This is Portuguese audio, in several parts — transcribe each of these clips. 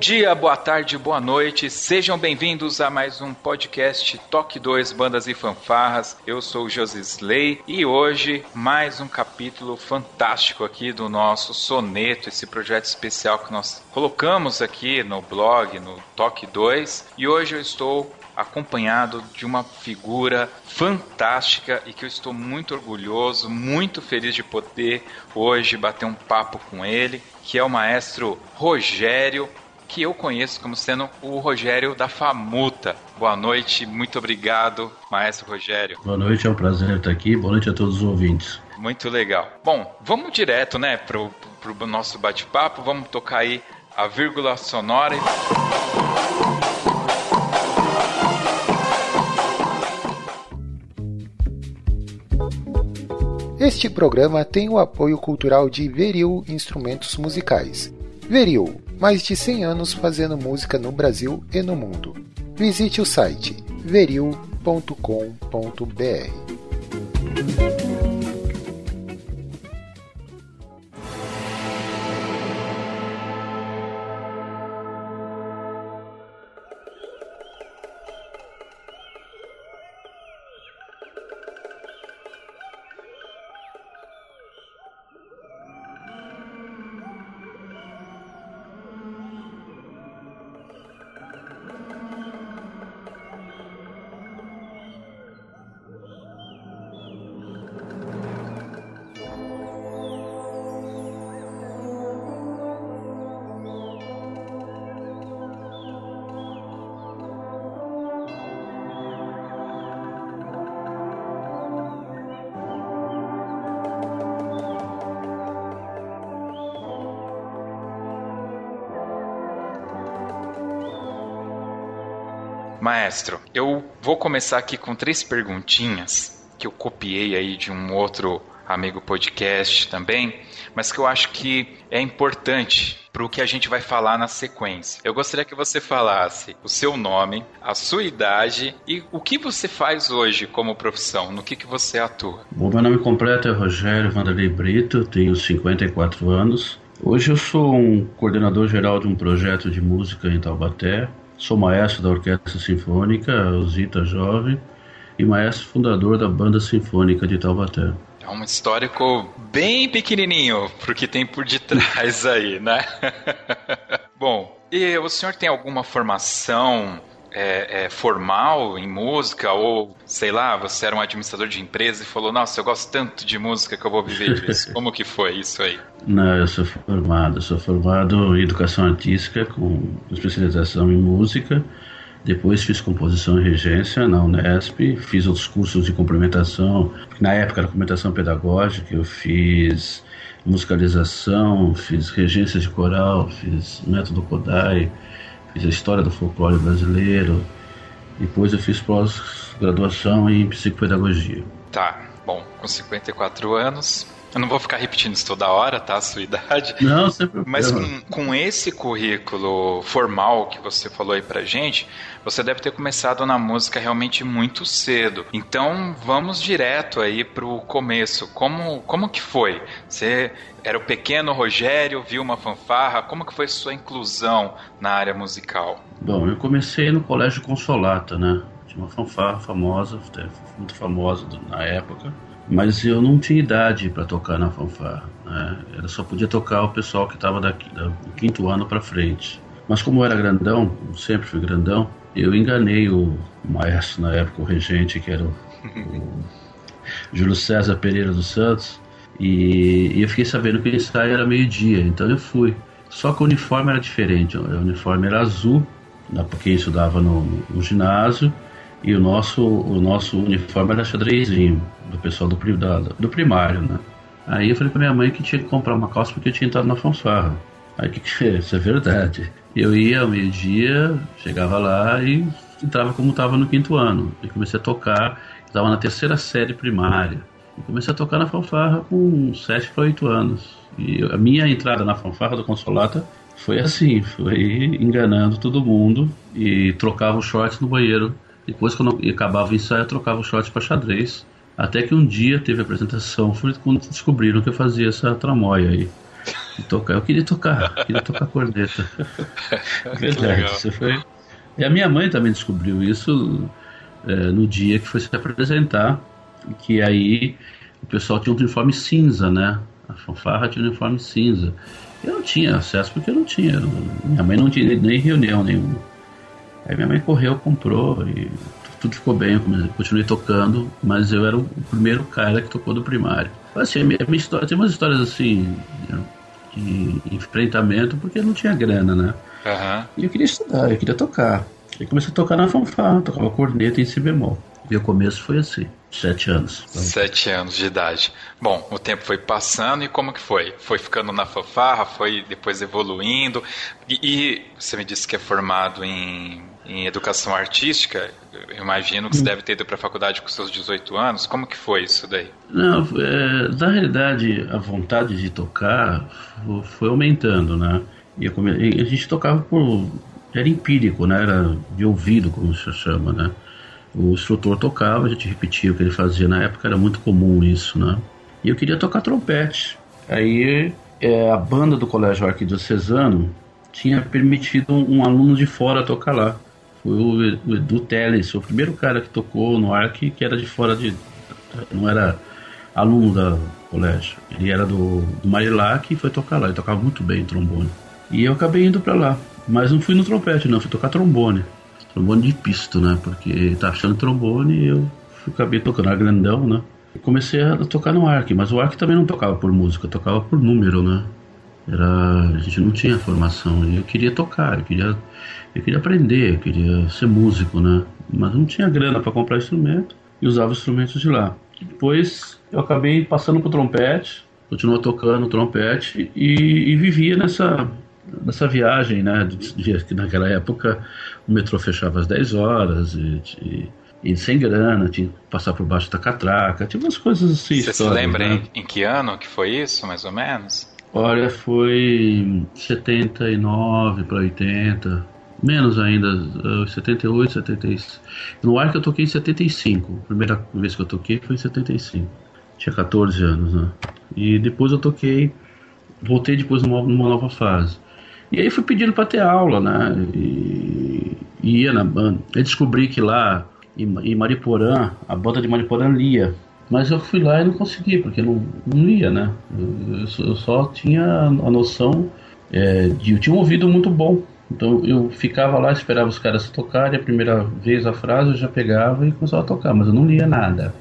Dia, boa tarde, boa noite. Sejam bem-vindos a mais um podcast Toque 2 Bandas e Fanfarras. Eu sou o Josisley e hoje mais um capítulo fantástico aqui do nosso soneto, esse projeto especial que nós colocamos aqui no blog, no Toque 2. E hoje eu estou acompanhado de uma figura fantástica e que eu estou muito orgulhoso, muito feliz de poder hoje bater um papo com ele, que é o maestro Rogério que eu conheço como sendo o Rogério da Famuta. Boa noite, muito obrigado, maestro Rogério. Boa noite, é um prazer estar aqui. Boa noite a todos os ouvintes. Muito legal. Bom, vamos direto, né, pro, pro nosso bate-papo. Vamos tocar aí a vírgula sonora. Este programa tem o apoio cultural de Veril Instrumentos Musicais. Veril, mais de 100 anos fazendo música no Brasil e no mundo. Visite o site veril.com.br. Maestro, eu vou começar aqui com três perguntinhas que eu copiei aí de um outro amigo podcast também, mas que eu acho que é importante para o que a gente vai falar na sequência. Eu gostaria que você falasse o seu nome, a sua idade e o que você faz hoje como profissão, no que, que você atua. Bom, meu nome completo é Rogério Vanderlei Brito, tenho 54 anos. Hoje eu sou um coordenador geral de um projeto de música em Taubaté, Sou maestro da Orquestra Sinfônica Osita Jovem e maestro fundador da Banda Sinfônica de Taubaté. É um histórico bem pequenininho pro que tem por detrás aí, né? Bom, e o senhor tem alguma formação é, é, formal em música ou sei lá, você era um administrador de empresa e falou, nossa, eu gosto tanto de música que eu vou viver disso. Como que foi isso aí? Não, eu sou formado, eu sou formado em educação artística com especialização em música. Depois fiz composição e regência na Unesp, fiz outros cursos de complementação. Na época era complementação pedagógica, eu fiz musicalização, fiz regência de coral, fiz método Kodai, fiz a história do folclore brasileiro. Depois eu fiz pós-graduação em psicopedagogia. Tá, bom, com 54 anos. Eu não vou ficar repetindo isso toda hora, tá? A sua idade. Não, sempre. Mas com, com esse currículo formal que você falou aí pra gente, você deve ter começado na música realmente muito cedo. Então vamos direto aí pro começo. Como, como que foi? Você era o pequeno Rogério, viu uma fanfarra? Como que foi sua inclusão na área musical? Bom, eu comecei no Colégio Consolata, né? Tinha uma fanfarra famosa, muito famosa na época, mas eu não tinha idade para tocar na fanfarra. Né? Só podia tocar o pessoal que estava do quinto ano para frente. Mas como eu era grandão, sempre fui grandão, eu enganei o maestro na época, o regente, que era o, o Júlio César Pereira dos Santos, e, e eu fiquei sabendo que o ensaio era meio-dia, então eu fui. Só que o uniforme era diferente, o uniforme era azul porque estudava no, no ginásio e o nosso, o nosso uniforme era xadrezinho, do pessoal do, do primário, né? Aí eu falei pra minha mãe que tinha que comprar uma calça porque eu tinha entrado na fanfarra. Aí o que que é? Isso é verdade. Eu ia ao meio-dia, chegava lá e entrava como estava no quinto ano. E comecei a tocar, estava na terceira série primária. E comecei a tocar na fanfarra com 7 para 8 anos. E a minha entrada na fanfarra do Consolata foi assim, foi enganando todo mundo e trocava os shorts no banheiro. Depois, quando acabava o ensaio, eu trocava os shorts para xadrez. Até que um dia teve a apresentação, foi quando descobriram que eu fazia essa tramóia aí. Tocar, eu queria tocar, queria tocar corneta. Verdade, isso foi. E a minha mãe também descobriu isso é, no dia que foi se apresentar, que aí o pessoal tinha um uniforme cinza, né? A fanfarra tinha um uniforme cinza. Eu não tinha acesso porque eu não tinha. Minha mãe não tinha nem reunião nenhuma. Aí minha mãe correu, comprou e tudo ficou bem. Eu continuei tocando, mas eu era o primeiro cara que tocou do primário. Assim, minha, minha história, tem umas histórias assim de enfrentamento porque não tinha grana, né? Uhum. E eu queria estudar, eu queria tocar. Aí comecei a tocar na fanfarra, tocava corneta em si bemol. E o começo foi assim, sete anos. Sete anos de idade. Bom, o tempo foi passando e como que foi? Foi ficando na fanfarra, foi depois evoluindo. E, e você me disse que é formado em, em educação artística. Eu imagino que você deve ter ido para a faculdade com seus 18 anos. Como que foi isso daí? Não, é, na realidade, a vontade de tocar foi aumentando, né? E a gente tocava por era empírico, né? Era de ouvido, como se chama, né? O instrutor tocava, a gente repetia o que ele fazia na época, era muito comum isso, né? E eu queria tocar trompete. Aí é, a banda do Colégio Arquidiocesano tinha permitido um, um, aluno de fora tocar lá. Foi o, Edu Teles, o primeiro cara que tocou no Arque que era de fora de. não era aluno da colégio. Ele era do, do Marilac e foi tocar lá. Ele tocava muito bem trombone. E eu acabei indo para lá. Mas não fui no trompete, não, fui tocar trombone. Trombone de pisto, né? Porque tá achando trombone e eu acabei tocando, era grandão, né? E comecei a tocar no arc, mas o arc também não tocava por música, tocava por número, né? Era, a gente não tinha formação e eu queria tocar, eu queria, eu queria aprender, eu queria ser músico, né? Mas não tinha grana para comprar instrumento e usava instrumentos de lá. Depois eu acabei passando pro trompete, continuou tocando trompete e, e vivia nessa nessa viagem, né? Que naquela época o metrô fechava às 10 horas e, e, e, sem grana, tinha que passar por baixo da catraca, tinha umas coisas assim. Você se lembra né? em, em que ano que foi isso, mais ou menos? Olha, foi 79 para 80, menos ainda, 78, 76. No ar que eu toquei em 75, a primeira vez que eu toquei foi em 75. Tinha 14 anos, né? E depois eu toquei, voltei depois numa, numa nova fase. E aí fui pedindo para ter aula, né? E, e ia na banda. Eu descobri que lá em, Mariporã, a banda de Mariporã lia. Mas eu fui lá e não consegui, porque não, não lia, né? Eu, eu só tinha a noção é, de. Eu tinha um ouvido muito bom. Então eu ficava lá, esperava os caras tocarem, a primeira vez a frase eu já pegava e começava a tocar, mas eu não lia nada.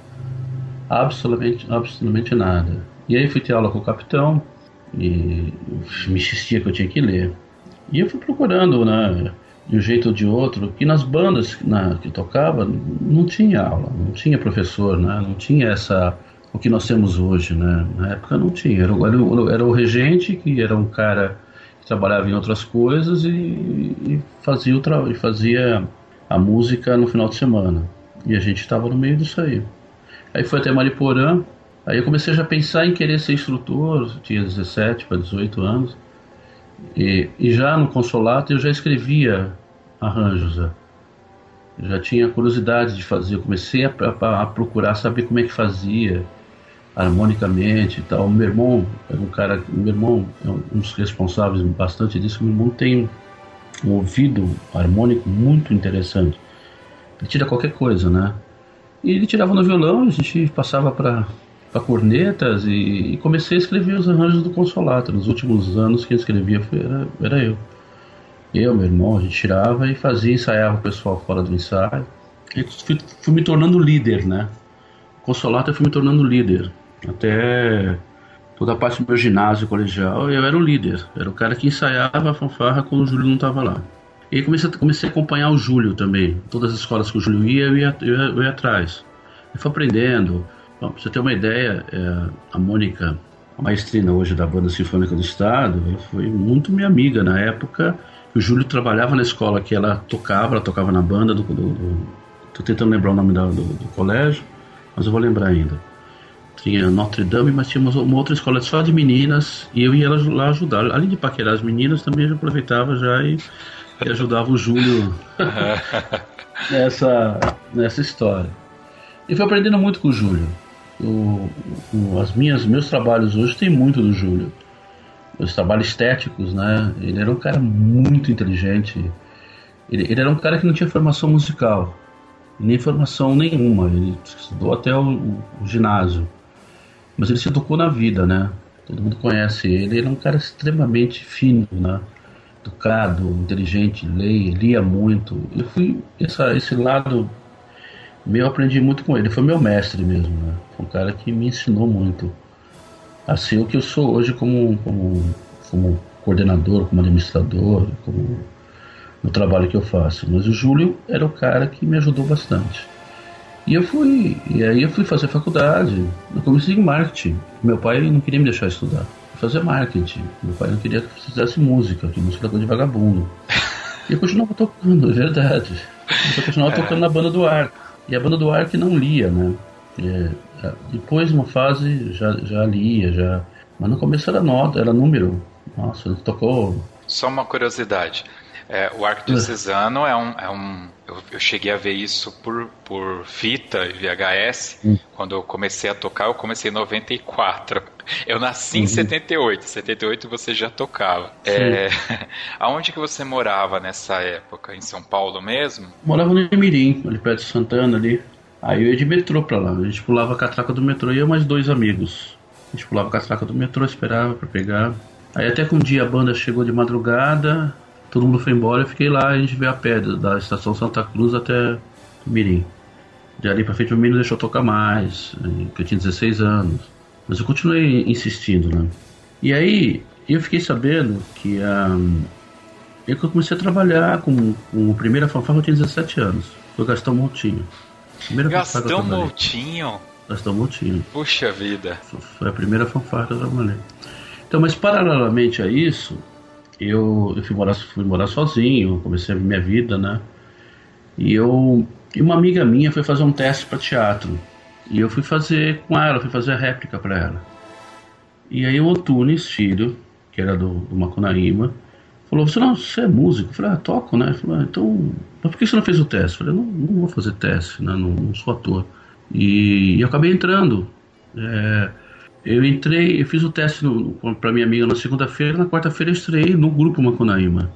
Absolutamente, absolutamente nada. E aí fui ter aula com o capitão, e me insistia que eu tinha que ler. E eu fui procurando, né, de um jeito ou de outro, que nas bandas na, que tocava não tinha aula, não tinha professor, né, não tinha essa o que nós temos hoje, né? Na época não tinha. Era, era, era o regente que era um cara trabalhava em outras coisas e, e fazia o e fazia a música no final de semana. E a gente estava no meio disso aí. Aí foi até Mariporã, Aí eu comecei já a pensar em querer ser instrutor, tinha 17 para 18 anos. E, e já no consolato eu já escrevia arranjos. Eu já tinha curiosidade de fazer, eu comecei a, a, a, procurar saber como é que fazia harmonicamente e tal. Meu irmão era um cara, meu irmão é um dos responsáveis bastante disso. Meu irmão tem um ouvido harmônico muito interessante. Ele tira qualquer coisa, né? E ele tirava no violão, a gente passava para para cornetas e, e, comecei a escrever os arranjos do Consolato. Nos últimos anos quem escrevia foi, era, era eu. Eu, meu irmão, a gente tirava e fazia, ensaiava o pessoal fora do ensaio. E fui, fui me tornando líder, né? Consolato eu fui me tornando líder. Até toda a parte do meu ginásio colegial eu era o líder. Era o cara que ensaiava a fanfarra quando o Júlio não estava lá. E aí comecei, comecei a acompanhar o Júlio também. Todas as escolas que o Júlio ia, eu ia, eu ia, eu ia atrás. E foi aprendendo. Bom, pra você ter uma ideia, é, a Mônica, a maestrina hoje da Banda Sinfônica do Estado, foi muito minha amiga na época. O Júlio trabalhava na escola que ela tocava, ela tocava na banda do. do, do tô tentando lembrar o nome da, do, do colégio, mas eu vou lembrar ainda tinha Notre Dame, mas tinha uma outra escola só de meninas e eu ia lá ajudar. Além de paquerar as meninas, também eu aproveitava já e, e ajudava o Júlio nessa, nessa história. E fui aprendendo muito com o Júlio. O, o, as minhas meus trabalhos hoje tem muito do Júlio. Os trabalhos estéticos, né? Ele era um cara muito inteligente. Ele, ele era um cara que não tinha formação musical, nem formação nenhuma. Ele estudou até o, o ginásio mas ele se tocou na vida, né? Todo mundo conhece ele. Ele é um cara extremamente fino, né? Educado, inteligente, leia, lia muito. Eu fui essa, esse lado meu, aprendi muito com ele. Foi meu mestre mesmo, né? Foi um cara que me ensinou muito a ser o que eu sou hoje como, como, como coordenador, como administrador, como no trabalho que eu faço. Mas o Júlio era o cara que me ajudou bastante. E eu fui, e aí eu fui fazer faculdade. Eu comecei em marketing. Meu pai não queria me deixar estudar. fazer marketing. Meu pai não queria que eu fizesse música, que música era de vagabundo. E eu continuava tocando, é verdade. Eu continuava é. tocando na banda do ar. E a banda do ar que não lia, né? É, é, depois, uma fase, já, já lia, já. Mas no começo era nota, era número. Nossa, tocou. Só uma curiosidade. É, o arco diocesano é um. É um eu, eu, cheguei a ver isso por, por fita e VHS. Hum. Quando eu comecei a tocar, eu comecei em 94. Eu nasci uhum. em 78. Em 78 você já tocava. É, aonde que você morava nessa época? Em São Paulo mesmo? Morava no Emirim, ali perto de Santana ali. Aí eu ia de metrô pra lá. A gente pulava a catraca do metrô e eu mais dois amigos. A gente pulava a catraca do metrô, esperava pra pegar. Aí até que um dia a banda chegou de madrugada, todo mundo foi embora, eu fiquei lá, a gente veio a pé da estação Santa Cruz até Mirim. De ali pra frente o menino deixou tocar mais, que eu tinha 16 anos. Mas eu continuei insistindo, né? E aí eu fiquei sabendo que um, eu comecei a trabalhar com, com a primeira fanfarra eu tinha 17 anos. Foi o Gastão Montinho. Primeira Gastão Montinho? Gastão Montinho. Puxa vida. Foi a primeira fanfarra que eu trabalhei. Então, mas paralelamente a isso, eu, eu fui, morar, fui morar sozinho, comecei a minha vida, né? E eu e uma amiga minha foi fazer um teste para teatro. E eu fui fazer com ela, fui fazer a réplica para ela. E aí o Otunes, filho, que era do, do Macunaíma, falou: Você não, você é músico? Eu falei: Ah, toco, né? Ele falou: ah, Então, mas por que você não fez o teste? Eu falei: Não, não vou fazer teste, né? Não, não sou ator. E, e eu acabei entrando. É, eu entrei, eu fiz o teste para minha amiga na segunda-feira, na quarta-feira eu estreiei no grupo Macunaíma.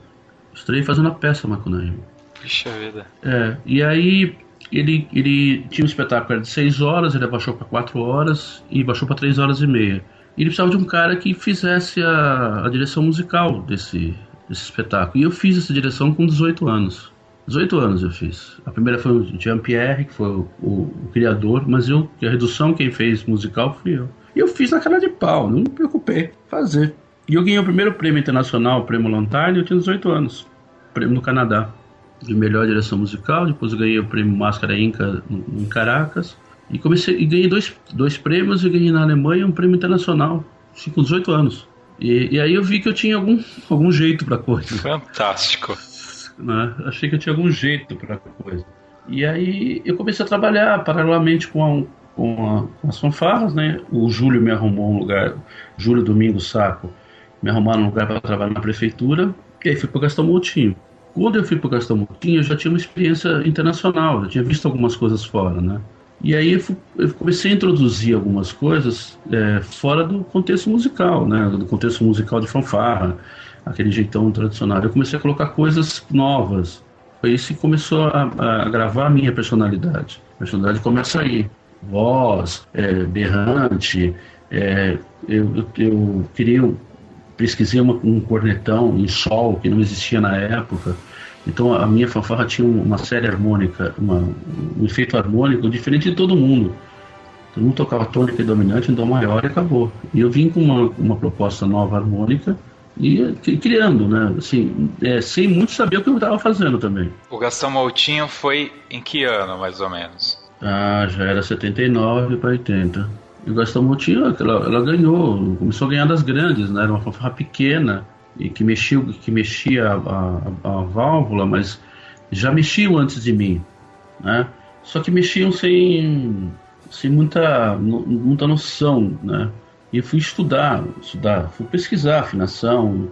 Estreiei fazendo a peça Macunaíma. Puxa vida. É, e aí ele, ele tinha um espetáculo de 6 horas, ele abaixou para 4 horas e baixou para 3 horas e meia. E ele precisava de um cara que fizesse a, a direção musical desse, desse espetáculo. E eu fiz essa direção com 18 anos. 18 anos eu fiz. A primeira foi o Jean-Pierre, que foi o, o, o, criador, mas eu, a redução quem fez musical fui eu. E eu fiz na cara de pau, não me preocupei fazer. E eu ganhei o primeiro prêmio internacional, o prêmio Lanterne, eu tinha 18 anos. Prêmio no Canadá. De melhor direção musical, depois eu ganhei o prêmio Máscara Inca em Caracas. E comecei e ganhei dois, dois prêmios e ganhei na Alemanha um prêmio internacional, com 18 anos. E, e aí eu vi que eu tinha algum, algum jeito pra coisa. Fantástico. Né? Achei que eu tinha algum jeito pra coisa. E aí eu comecei a trabalhar paralelamente com, a, com, a, com as fanfarras, né? O Júlio me arrumou um lugar, Júlio Domingo Saco, me arrumaram um lugar para trabalhar na prefeitura, e aí fui para Gastão Moutinho. Quando eu fui para Gastão Moutinho, eu já tinha uma experiência internacional, eu tinha visto algumas coisas fora, né? E aí eu, fui, eu comecei a introduzir algumas coisas é, fora do contexto musical, né? Do contexto musical de fanfarra, aquele jeitão tradicional. Eu comecei a colocar coisas novas. Foi isso que começou a, a gravar a minha personalidade. A personalidade começa aí voz, é, berrante. É, eu, eu, queria, pesquisei uma, um cornetão em sol que não existia na época. Então a minha fanfarra tinha uma série harmônica, uma, um efeito harmônico diferente de todo mundo. Todo mundo tocava tônica e dominante em dó maior e acabou. E eu vim com uma, uma proposta nova harmônica E criando, né? Assim, é, sem muito saber o que eu estava fazendo também. O Gastão Moutinho foi em que ano, mais ou menos? Ah, já era 79 para 80. E o Gastão Moutinho, ela, ela, ganhou, começou a ganhar das grandes, né? Era uma fanfarra pequena e que mexia, que mexia a, a, a válvula, mas já mexiam antes de mim, né? Só que mexiam sem, sem muita, muita noção, né? E eu fui estudar, estudar, fui pesquisar afinação.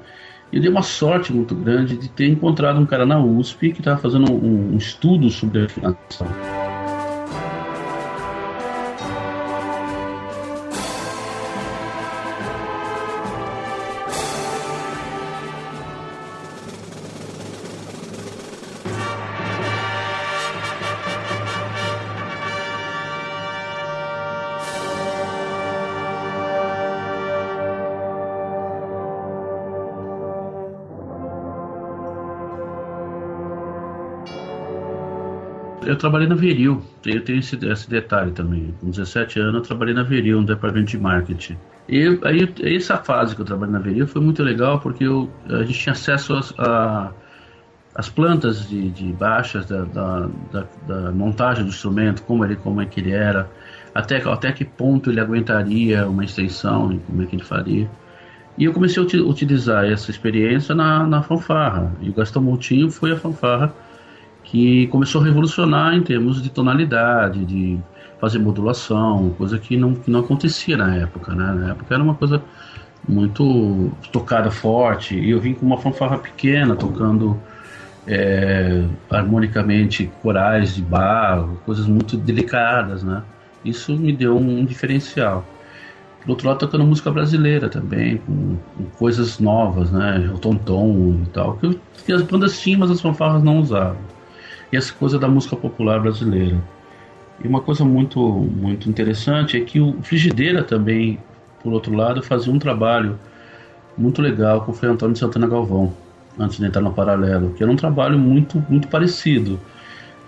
E eu dei uma sorte muito grande de ter encontrado um cara na USP que estava fazendo um, um estudo sobre afinação. Eu trabalhei na Veril, eu tenho esse, esse, detalhe também. Com 17 anos eu trabalhei na Veril, no departamento de marketing. E aí, essa fase que eu trabalhei na Veril foi muito legal porque eu, a gente tinha acesso a, as plantas de, de baixas da, da, da, da, montagem do instrumento, como ele como é que ele era, até, até que ponto ele aguentaria uma extensão, como é que ele faria. E eu comecei a utilizar essa experiência na, na fanfarra. E o Gastão Moutinho foi a fanfarra que começou a revolucionar em termos de tonalidade, de fazer modulação, coisa que não, que não acontecia na época, né? Na época era uma coisa muito tocada forte, e eu vim com uma fanfarra pequena, tocando é, harmonicamente corais de barro, coisas muito delicadas, né? Isso me deu um diferencial. Por outro lado, tocando música brasileira também, com, com coisas novas, né? O tom-tom e tal, que, que as bandas tinham, mas as fanfarras não usavam e essa coisa da música popular brasileira. E uma coisa muito, muito interessante é que o Frigideira também, por outro lado, fazia um trabalho muito legal com o Frei Antônio Santana Galvão, antes de entrar no Paralelo, que era um trabalho muito, muito parecido.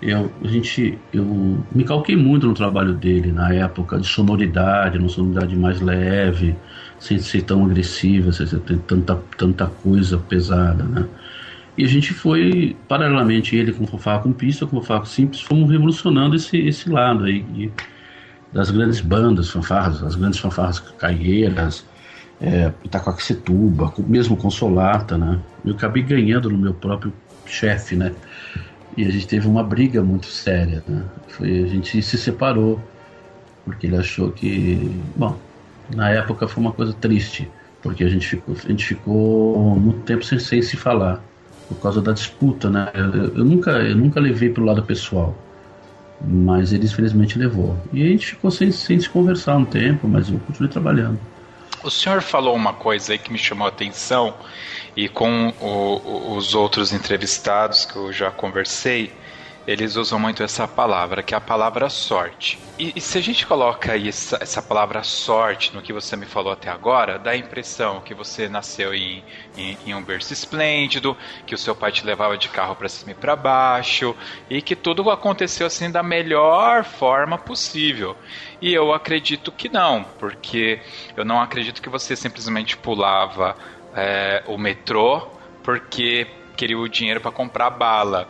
Eu, a gente, eu me calquei muito no trabalho dele na época de sonoridade, uma sonoridade mais leve, sem ser tão agressiva, sem ter tanta, tanta coisa pesada, né? E a gente foi, paralelamente, ele com fanfarra com pista, com fanfarra simples, fomos revolucionando esse, esse lado aí de, das grandes bandas, fanfarras, as grandes fanfarras caieiras, é, Itacoaxetuba, mesmo com Solata, né? Eu acabei ganhando no meu próprio chefe, né? E a gente teve uma briga muito séria, né? Foi, a gente se separou, porque ele achou que, bom, na época foi uma coisa triste, porque a gente ficou, a gente ficou muito tempo sem, sem se falar por causa da disputa, né? Eu, eu nunca, eu nunca levei pro lado pessoal, mas ele infelizmente levou. E a gente ficou sem, sem se conversar um tempo, mas eu continuei trabalhando. O senhor falou uma coisa aí que me chamou a atenção e com o, os outros entrevistados que eu já conversei, eles usam muito essa palavra, que é a palavra sorte. E, e se a gente coloca essa, essa, palavra sorte no que você me falou até agora, dá a impressão que você nasceu em, em, em um berço esplêndido, que o seu pai te levava de carro para cima e para baixo, e que tudo aconteceu assim da melhor forma possível. E eu acredito que não, porque eu não acredito que você simplesmente pulava é, o metrô porque queria o dinheiro para comprar bala.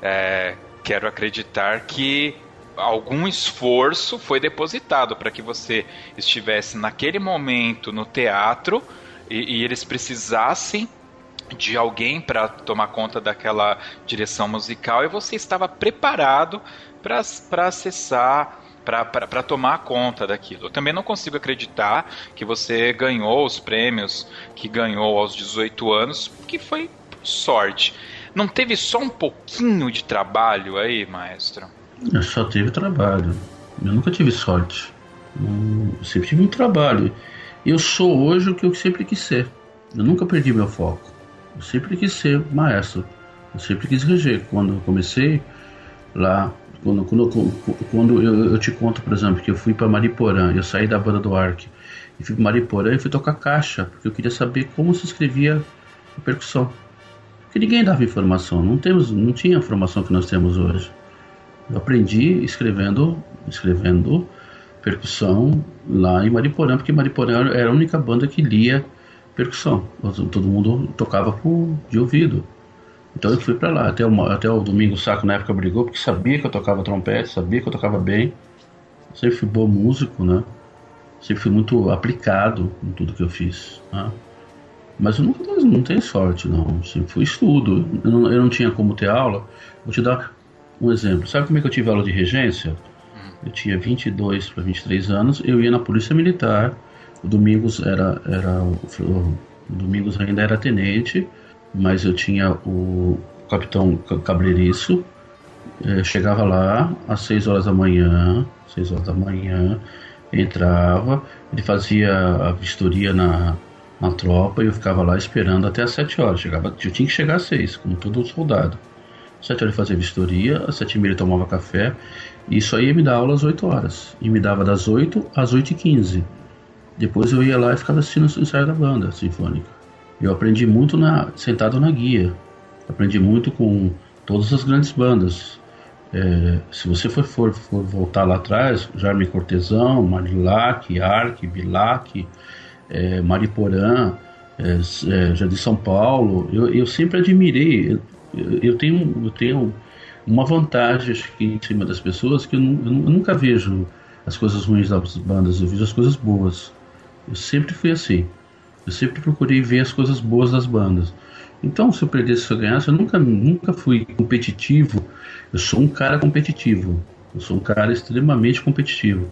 É, quero acreditar que algum esforço foi depositado para que você estivesse naquele momento no teatro e, e eles precisassem de alguém para tomar conta daquela direção musical e você estava preparado para acessar para tomar conta daquilo. Eu também não consigo acreditar que você ganhou os prêmios que ganhou aos 18 anos, que foi sorte. Não teve só um pouquinho de trabalho aí, maestro? Eu só tive trabalho. Eu nunca tive sorte. Eu sempre tive um trabalho. Eu sou hoje o que eu sempre quis ser. Eu nunca perdi meu foco. Eu sempre quis ser maestro. Eu sempre quis reger. Quando eu comecei lá, quando, quando, quando eu, eu, te conto, por exemplo, que eu fui para Mariporã, eu saí da banda do Ark e fui para Mariporã e fui tocar caixa, porque eu queria saber como se escrevia a percussão. Porque ninguém dava informação, não temos, não tinha a informação que nós temos hoje. Eu aprendi escrevendo, escrevendo percussão lá em Mariporã, porque Mariporã era a única banda que lia percussão. Todo mundo tocava por, de ouvido. Então eu fui para lá. Até o, até o domingo Saco na época brigou porque sabia que eu tocava trompete, sabia que eu tocava bem. sempre fui bom músico, né? Sempre fui muito aplicado em tudo que eu fiz. Né? Mas eu nunca não tenho sorte, não. Sempre fui estudo. Eu não, eu não tinha como ter aula. Vou te dar um exemplo. Sabe como é que eu tive aula de regência? Eu tinha 22 para 23 anos. Eu ia na Polícia Militar. O Domingos era, era o, o Domingos ainda era tenente, mas eu tinha o capitão Cabreiriço. Eu chegava lá às 6 horas da manhã, 6 horas da manhã, entrava, ele fazia a vistoria na, na tropa e eu ficava lá esperando até às 7 horas. Chegava, eu tinha que chegar às 6, como todo soldado. Às 7 horas ele fazia vistoria, às 7 e meia ele tomava café, e isso aí ia me dar aula às 8 horas. E me dava das 8 às 8 e 15. Depois eu ia lá e ficava assistindo o ensaio da banda sinfônica. Eu aprendi muito na, sentado na guia. Aprendi muito com todas as grandes bandas. É, se você for, for, for, voltar lá atrás, Jarme Cortesão, Marilac, Arc, Bilac, é, Mariporã, é, é, de São Paulo, eu, eu sempre admirei. Eu, eu, tenho, eu tenho uma vantagem que, em cima das pessoas que eu, eu, eu, nunca vejo as coisas ruins das bandas, eu vejo as coisas boas. Eu sempre fui assim. Eu sempre procurei ver as coisas boas das bandas. Então, se eu perdesse, se eu ganhasse, eu nunca, nunca fui competitivo. Eu sou um cara competitivo. Eu sou um cara extremamente competitivo.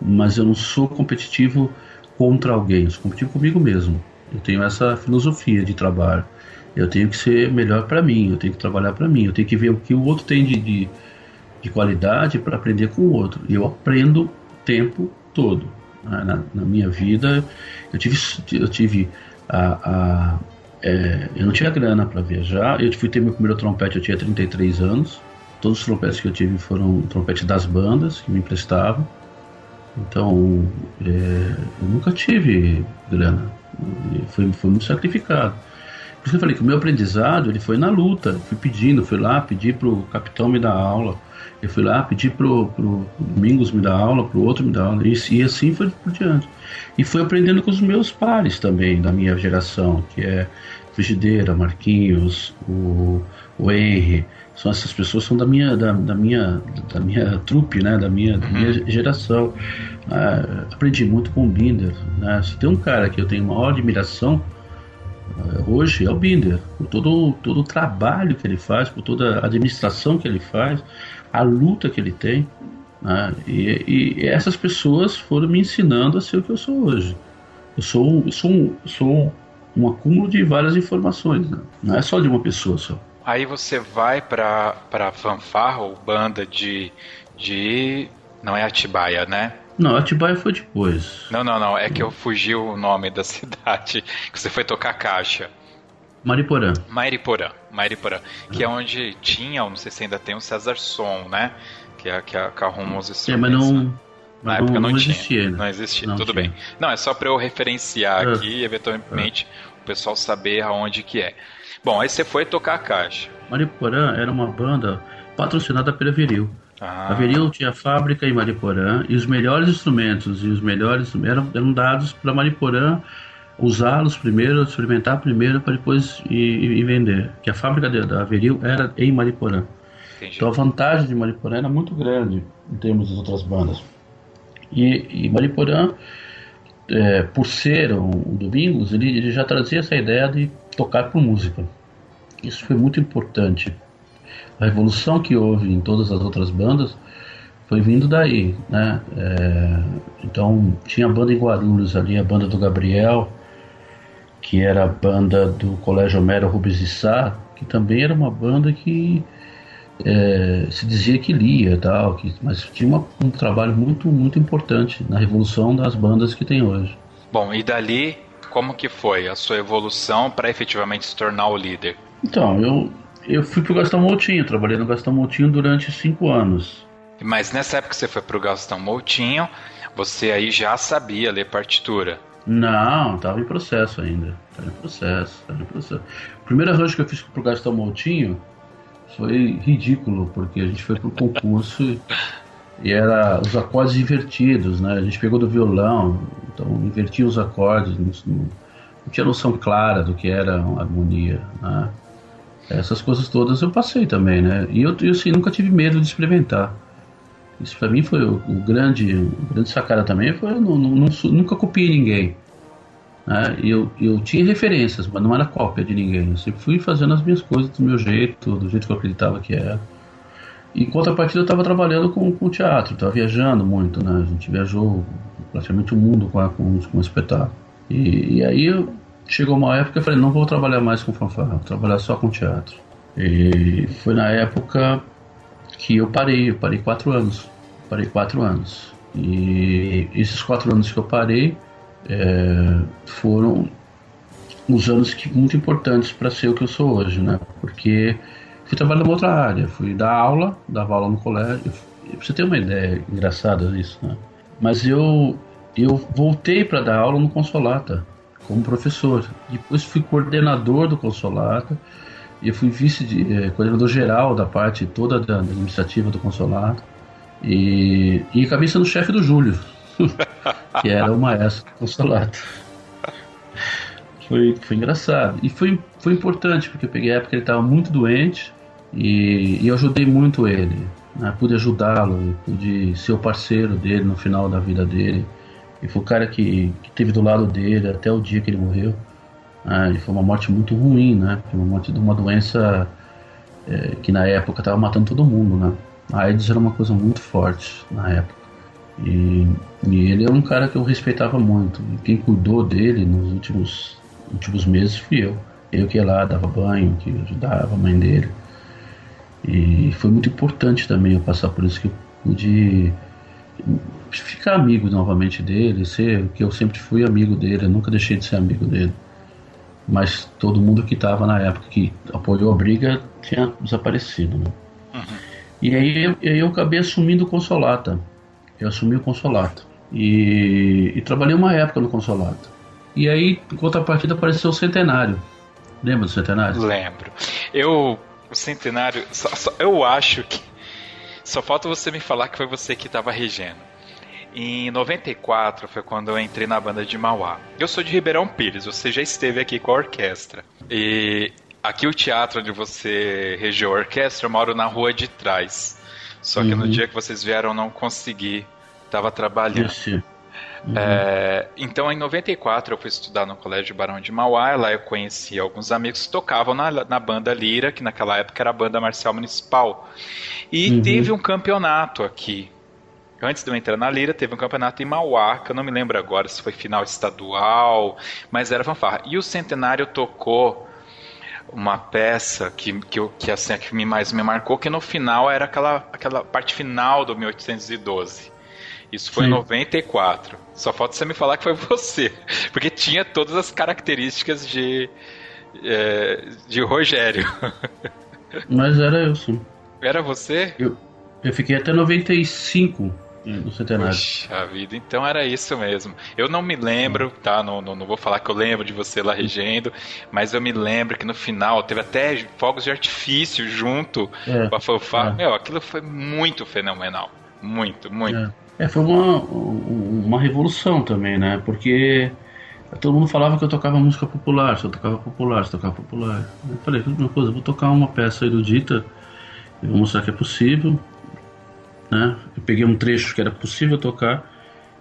Mas eu não sou competitivo contra alguém, eu sou competitivo comigo mesmo. Eu tenho essa filosofia de trabalho. Eu tenho que ser melhor para mim, eu tenho que trabalhar para mim, eu tenho que ver o que o outro tem de, de, de qualidade para aprender com o outro. E eu aprendo o tempo todo. Na, na, minha vida, eu tive, eu tive a, a é, eu não tinha grana para viajar. Eu fui ter meu primeiro trompete, eu tinha 33 anos. Todos os trompetes que eu tive foram trompetes das bandas que me emprestavam. Então, é, eu nunca tive grana. Foi, foi muito sacrificado. Por isso que eu falei que o meu aprendizado ele foi na luta. Eu fui pedindo, fui lá, pedi pro capitão me dar aula. Eu fui lá, pedi pro, pro Domingos me dar aula, pro outro me dar aula. E, e assim foi por diante. E fui aprendendo com os meus pares também, da minha geração, que é Frigideira, Marquinhos, o, o Henry, são essas pessoas são da minha da, da minha da minha trupe né da minha, da minha uhum. geração ah, aprendi muito com o Binder né? se tem um cara que eu tenho maior admiração ah, hoje é o Binder por todo todo o trabalho que ele faz por toda a administração que ele faz a luta que ele tem né? e, e, essas pessoas foram me ensinando a ser o que eu sou hoje eu sou eu sou um, sou um acúmulo de várias informações né? não é só de uma pessoa só Aí você vai pra, pra fanfarra ou banda de, de. Não é Atibaia, né? Não, Atibaia foi depois. Não, não, não. É que eu fugi o nome da cidade. Que você foi tocar caixa. Mariporã. Mariporã. Mariporã. Que é onde tinha, não sei se ainda tem, o César Som, né? Que é que, é, que arruma os instrumentos. É, mas não. Né? Na não, época não, não tinha. Existia, Não existia, não tudo tinha. bem. Não, é só para eu referenciar é. aqui e eventualmente é. o pessoal saber aonde que é. Bom, aí você foi tocar a caixa. Mariporã era uma banda patrocinada pela Viril. Ah. A Viril tinha fábrica em Mariporã e os melhores instrumentos e os melhores eram, eram dados para Mariporã usá-los primeiro, experimentar primeiro para depois ir, ir, vender. Que a fábrica da Viril era em Mariporã. Entendi. Então a vantagem de Mariporã era muito grande em termos das outras bandas. E, e Mariporã, é, por ser um, um Domingos, ele, ele já trazia essa ideia de tocar por música. Isso foi muito importante. A revolução que houve em todas as outras bandas foi vindo daí, né? É, então tinha a banda em Guarulhos ali, a banda do Gabriel, que era a banda do Colégio Homero Rubens de Sá, que também era uma banda que é, se dizia que lia tal, que, mas tinha uma, um trabalho muito muito importante na revolução das bandas que tem hoje. Bom, e dali como que foi a sua evolução para efetivamente se tornar o líder? Então, eu, eu fui pro Gastão Moutinho, trabalhei no Gastão Moutinho durante cinco anos. Mas nessa época que você foi pro Gastão Moutinho, você aí já sabia ler partitura? Não, tava em processo ainda. Tava em processo, tava em processo. O primeiro arranjo que eu fiz pro Gastão Moutinho foi ridículo, porque a gente foi pro concurso e, era os acordes invertidos, né? A gente pegou do violão, então invertia os acordes no não tinha noção clara do que era harmonia. Né? Essas coisas todas eu passei também, né? E eu, eu assim, nunca tive medo de experimentar. Isso para mim foi o, o, grande, o grande sacada também. Foi eu não, não, nunca copiei ninguém. Né? Eu, eu tinha referências, mas não era cópia de ninguém. Eu sempre fui fazendo as minhas coisas do meu jeito, do jeito que eu acreditava que era. Em contrapartida eu estava trabalhando com, com teatro, estava viajando muito, né? A gente viajou praticamente o mundo com, com, com espetáculo. E, e aí eu, chegou uma época que eu falei, não vou trabalhar mais com fanfarra, vou trabalhar só com teatro. E foi na época que eu parei, eu parei quatro anos. Parei quatro anos. E esses quatro anos que eu parei é, foram os anos que, muito importantes para ser o que eu sou hoje, né? Porque fui trabalhar numa outra área, fui dar aula, dava aula no colégio. Você ter uma ideia engraçada disso, né? Mas eu, eu voltei para dar aula no Consolata como professor. Depois fui coordenador do Consolata e fui vice de, eh, coordenador geral da parte toda da, administrativa do Consolata e, e acabei sendo chefe do Júlio, que era o maestro do Consolata. Foi, foi engraçado e foi, foi importante porque eu peguei a época que ele estava muito doente e, e eu ajudei muito ele. Né? Pude ajudá-lo, pude ser o parceiro dele no final da vida dele. E foi o cara que, que teve do lado dele até o dia que ele morreu. Ah, e foi uma morte muito ruim, né? Foi uma morte de uma doença é, que na época estava matando todo mundo, né? A AIDS era uma coisa muito forte na época. E, e ele é um cara que eu respeitava muito. E quem cuidou dele nos últimos, últimos meses fui eu. Eu que ia lá, dava banho, que ajudava a mãe dele. E foi muito importante também eu passar por isso que eu pude ficar amigo novamente dele, ser que eu sempre fui amigo dele, eu nunca deixei de ser amigo dele. Mas todo mundo que estava na época que apoiou a briga tinha desaparecido. Né? Uhum. E aí eu, eu acabei assumindo o Consolata. Eu assumi o Consolata. E, e, trabalhei uma época no Consolata. E aí, em contrapartida, apareceu o Centenário. Lembra do Centenário? Lembro. Eu, o Centenário, só, só, eu acho que só falta você me falar que foi você que estava regendo. Em 94 foi quando eu entrei na banda de Mauá. Eu sou de Ribeirão Pires, você já esteve aqui com a orquestra. E aqui o teatro onde você regeu a orquestra, eu moro na rua de trás. Só que uhum. no dia que vocês vieram eu não consegui, estava trabalhando. Uhum. É, então, em 94, eu fui estudar no Colégio Barão de Mauá. Lá eu conheci alguns amigos que tocavam na, na banda Lira, que naquela época era a banda marcial municipal. E uhum. teve um campeonato aqui Antes de eu entrar na Lira, teve um campeonato em Mauá, que eu não me lembro agora se foi final estadual, mas era fanfarra. E o Centenário tocou uma peça que, que, eu, que, assim, que me mais me marcou, que no final era aquela, aquela parte final do 1812. Isso foi Sim. em 94. Só falta você me falar que foi você. Porque tinha todas as características de, é, de Rogério. Mas era eu, sim. Era você? Eu, eu fiquei até 95 no centenário. Puxa vida, então era isso mesmo. Eu não me lembro, tá? Não, não, não, vou falar que eu lembro de você lá regendo, mas eu me lembro que no final teve até fogos de artifício junto é, com a fanfarra. É. Meu, aquilo foi muito fenomenal. Muito, muito. É, é foi uma, uma revolução também, né? Porque todo mundo falava que eu tocava música popular, se eu tocava popular, se eu tocava popular. Eu falei, uma coisa, vou tocar uma peça erudita, eu vou mostrar que é possível né? Eu peguei um trecho que era possível tocar,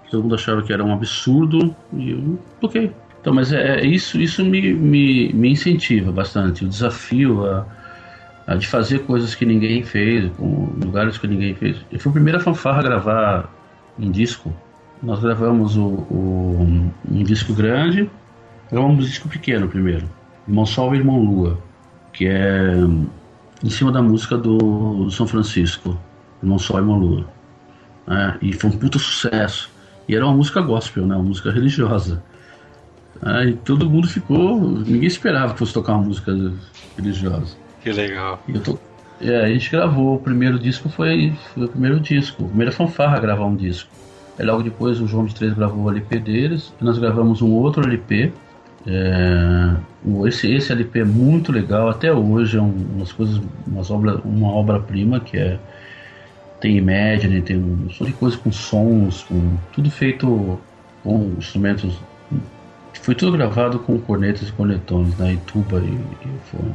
que todo mundo achava que era um absurdo, e eu toquei. Então, mas é, é isso, isso me, me, me incentiva bastante, o desafio a, a, de fazer coisas que ninguém fez, com lugares que ninguém fez. Eu fui a primeira fanfarra a gravar um disco. Nós gravamos o, o, um disco grande, gravamos um disco pequeno primeiro, Irmão Sol e Irmão Lua, que é em cima da música do, do São Francisco, Irmão Sol e Irmão Lua. É, e foi um puta sucesso. E era uma música gospel, né? Uma música religiosa. É, e todo mundo ficou. Ninguém esperava que fosse tocar uma música religiosa. Que legal. E eu tô, é, a gente gravou. O primeiro disco foi, foi o primeiro disco. A primeira fanfarra a gravar um disco. Aí logo depois o João de Três gravou o LP deles. Nós gravamos um outro LP. É, esse, esse LP é muito legal. Até hoje é um, umas coisas, umas obra, uma obra-prima que é tem Imagine, tem um monte de coisa com sons, com tudo feito com instrumentos Foi tudo gravado com cornetas e cornetões, né? E tuba e, e fone.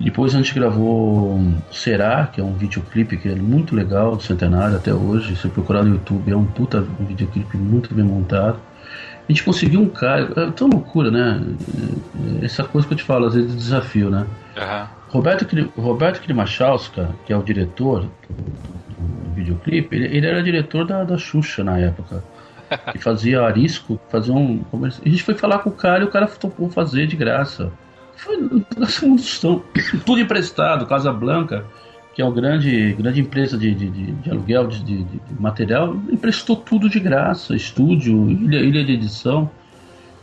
Depois a gente gravou Será, que é um videoclipe que é muito legal, do Centenário até hoje. Se procurar no YouTube, é um puta um videoclipe muito bem montado. A gente conseguiu um cara. É tão loucura, né? Essa coisa que eu te falo, às vezes, desafio, né? Uhum. Roberto, Roberto Klimachowska, que é o diretor do videoclipe, ele, ele, era diretor da, da Xuxa na época. Que fazia arisco, fazia um. A gente foi falar com o cara e o cara topou fazer de graça. Foi uma tudo emprestado, Casa Blanca, que é uma grande, grande empresa de, de, de, de aluguel de, de, material, emprestou tudo de graça, estúdio, ilha, ilha de edição.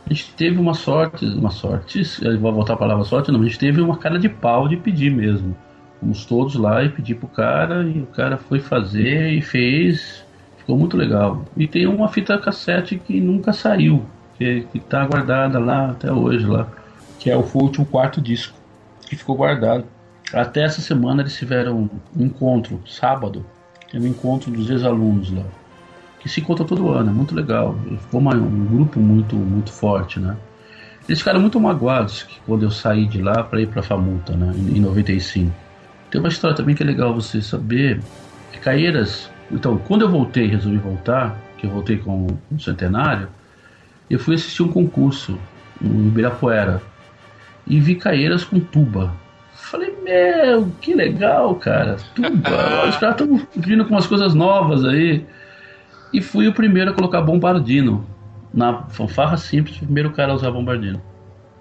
A gente teve uma sorte, uma sorte, vou voltar a palavra sorte, não, a gente teve uma cara de pau de pedir mesmo. Fomos todos lá e pedir pro cara, e o cara foi fazer e fez, ficou muito legal. E tem uma fita cassete que nunca saiu, que, que tá guardada lá até hoje lá que é o, foi o último quarto disco, que ficou guardado. Até essa semana eles tiveram um encontro, sábado, tem um encontro dos ex-alunos lá, que se encontra todo ano, é muito legal. Ficou um grupo muito, muito forte, né? Eles ficaram muito magoados quando eu saí de lá para ir para Famuta, né, em 95. Tem uma história também que é legal você saber. Que Caeiras, então, quando eu voltei, resolvi voltar, que eu voltei com o centenário, eu fui assistir um concurso no Ibirapuera e vi Caeiras com tuba. Falei, meu, que legal, cara. Tuba. Os caras estão vindo com umas coisas novas aí. E fui o primeiro a colocar bombardino. Na fanfarra simples, o primeiro cara a usar bombardino.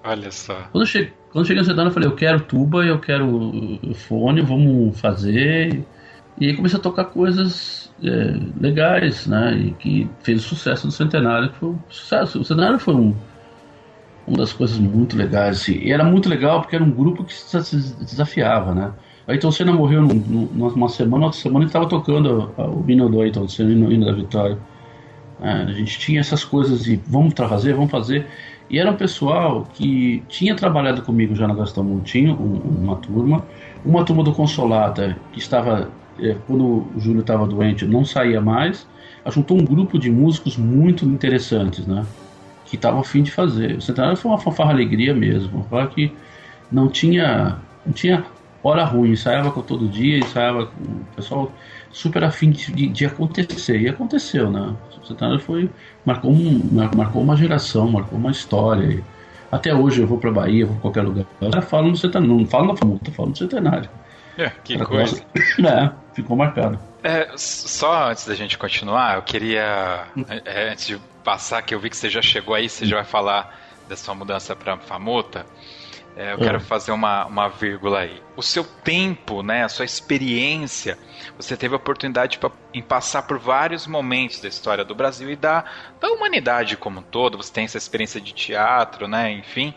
Olha só. Quando cheguei, quando cheguei no Sedano, eu falei, eu quero tuba, eu quero fone, vamos fazer. E aí comecei a tocar coisas é, legais, né? E que fez o sucesso do Centenário, foi um sucesso. O Centenário foi um uma das coisas muito legais. Assim. E era muito legal porque era um grupo que se desafiava, né? A Ayrton Senna morreu num, numa semana, outra semana ele estava tocando o hino do Ayrton Senna, o hino da vitória. É, a gente tinha essas coisas de vamos fazer, vamos fazer. E era um pessoal que tinha trabalhado comigo já na Gastão Montinho, um, uma turma, uma turma do Consolata, que estava, é, quando o Júlio estava doente, não saía mais, juntou um grupo de músicos muito interessantes, né? que estavam afim de fazer. O Centenário foi uma fanfarra alegria mesmo, uma que não tinha, não tinha hora ruim, ensaiava todo dia, ensaiava com o pessoal super afim de, de, acontecer, e aconteceu, né? O Centenário foi, marcou, um, marcou uma geração, marcou uma história. Até hoje eu vou para Bahia, vou para qualquer lugar. Os caras falam no centenário, não falam na famuta, falam no centenário. É, que coisa. É, ficou marcado. É, só antes da gente continuar, eu queria, é, antes de passar, que eu vi que você já chegou aí, você já vai falar da sua mudança para Famota. É, eu é. quero fazer uma, uma vírgula aí. O seu tempo, né, a sua experiência, você teve a oportunidade pra, em passar por vários momentos da história do Brasil e da, da humanidade como um todo. Você tem essa experiência de teatro, né, enfim.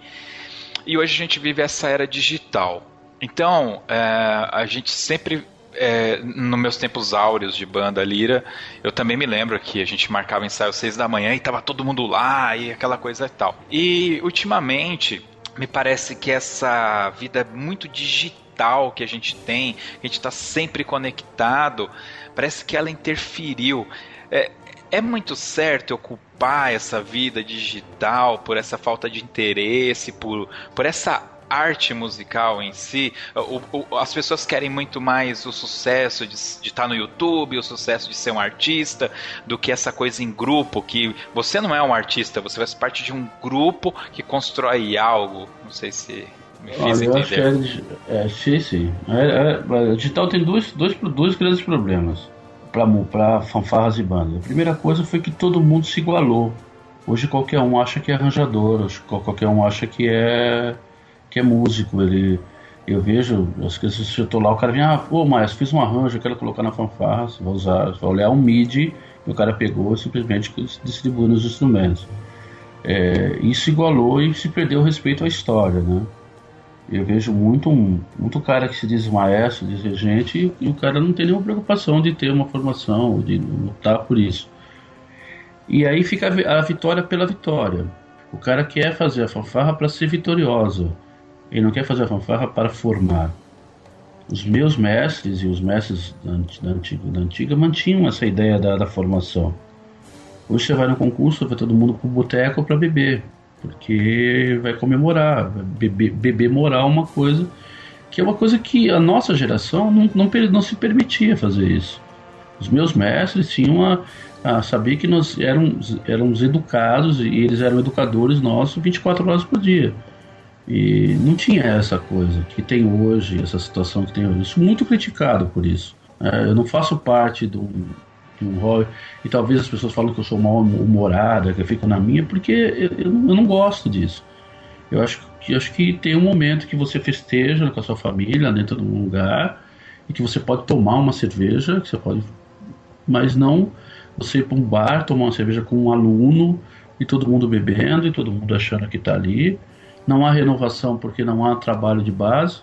E hoje a gente vive essa era digital. Então, é, a gente sempre é, nos meus tempos áureos de banda lira, eu também me lembro que a gente marcava ensaio às seis da manhã e tava todo mundo lá e aquela coisa e tal. E ultimamente, me parece que essa vida muito digital que a gente tem, a gente está sempre conectado, parece que ela interferiu. É, é muito certo ocupar essa vida digital por essa falta de interesse, por, por essa arte musical em si, o, o, as pessoas querem muito mais o sucesso de estar tá no YouTube, o sucesso de ser um artista, do que essa coisa em grupo, que você não é um artista, você faz parte de um grupo que constrói algo. Não sei se me fiz Olha, entender. Eu acho que é, é, sim, sim. É, é, digital tem dois, dois, dois grandes problemas para fanfarras e bandas. A primeira coisa foi que todo mundo se igualou. Hoje qualquer um acha que é arranjador, qualquer um acha que é que é músico, ele eu vejo, as vezes eu tô lá, o cara vem, ah, pô, mas fiz um arranjo, eu quero colocar na fanfarra, vou usar, vou olhar um MIDI, e o cara pegou e simplesmente distribuiu nos instrumentos. É, isso igualou e se perdeu o respeito à história, né? Eu vejo muito, muito cara que se diz maestro, diz regente, e, e o cara não tem nenhuma preocupação de ter uma formação, de lutar por isso. E aí fica a, vitória pela vitória. O cara quer fazer a fanfarra para ser vitoriosa ele não quer fazer a fanfarra para formar. Os meus mestres e os mestres da, da, antiga, da antiga mantinham essa ideia da, da, formação. Hoje você vai no concurso, vai todo mundo pro boteco para beber. porque vai comemorar, beber, beber moral uma coisa que é uma coisa que a nossa geração não, não, não se permitia fazer isso. Os meus mestres tinham a, a saber que nós éramos, éramos educados e eles eram educadores nossos 24 horas por dia. E não tinha essa coisa que tem hoje, essa situação que tem hoje. Eu sou muito criticado por isso. É, eu não faço parte do, um rol. E talvez as pessoas falam que eu sou mal humorada, que eu fico na minha, porque eu, eu, não, eu não gosto disso. Eu acho que acho que tem um momento que você festeja com a sua família dentro de um lugar e que você pode tomar uma cerveja, que você pode, mas não você ir para um bar tomar uma cerveja com um aluno e todo mundo bebendo e todo mundo achando que está ali. Não há renovação porque não há trabalho de base.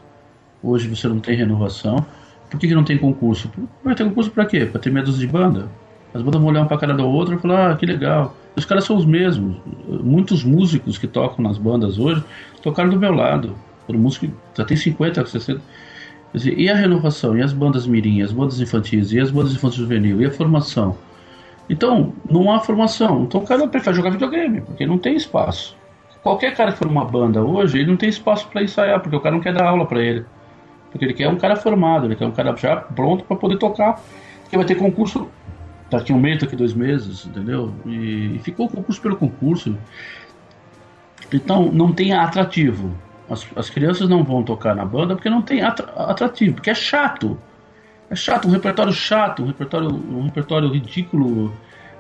Hoje você não tem renovação. Por que, que não tem concurso? Vai ter concurso para quê? Para ter medos de banda? As bandas vão olhar um para cara da outra e falar: ah, que legal. Os caras são os mesmos. Muitos músicos que tocam nas bandas hoje tocaram do meu lado. O músico já tem 50, 60. Dizer, e a renovação? E as bandas mirim, as bandas infantis, e as bandas infantis juvenil, e a formação? Então, não há formação. Então o cara prefere jogar videogame, porque não tem espaço. Qualquer cara que for uma banda hoje, ele não tem espaço para ensaiar, porque o cara não quer dar aula para ele. Porque ele quer um cara formado, ele quer um cara já pronto para poder tocar. Porque vai ter concurso daqui um mês, daqui dois meses, entendeu? E, e ficou concurso pelo concurso. Então não tem atrativo. As, as crianças não vão tocar na banda porque não tem atrativo, porque é chato. É chato, um repertório chato, um repertório, um repertório ridículo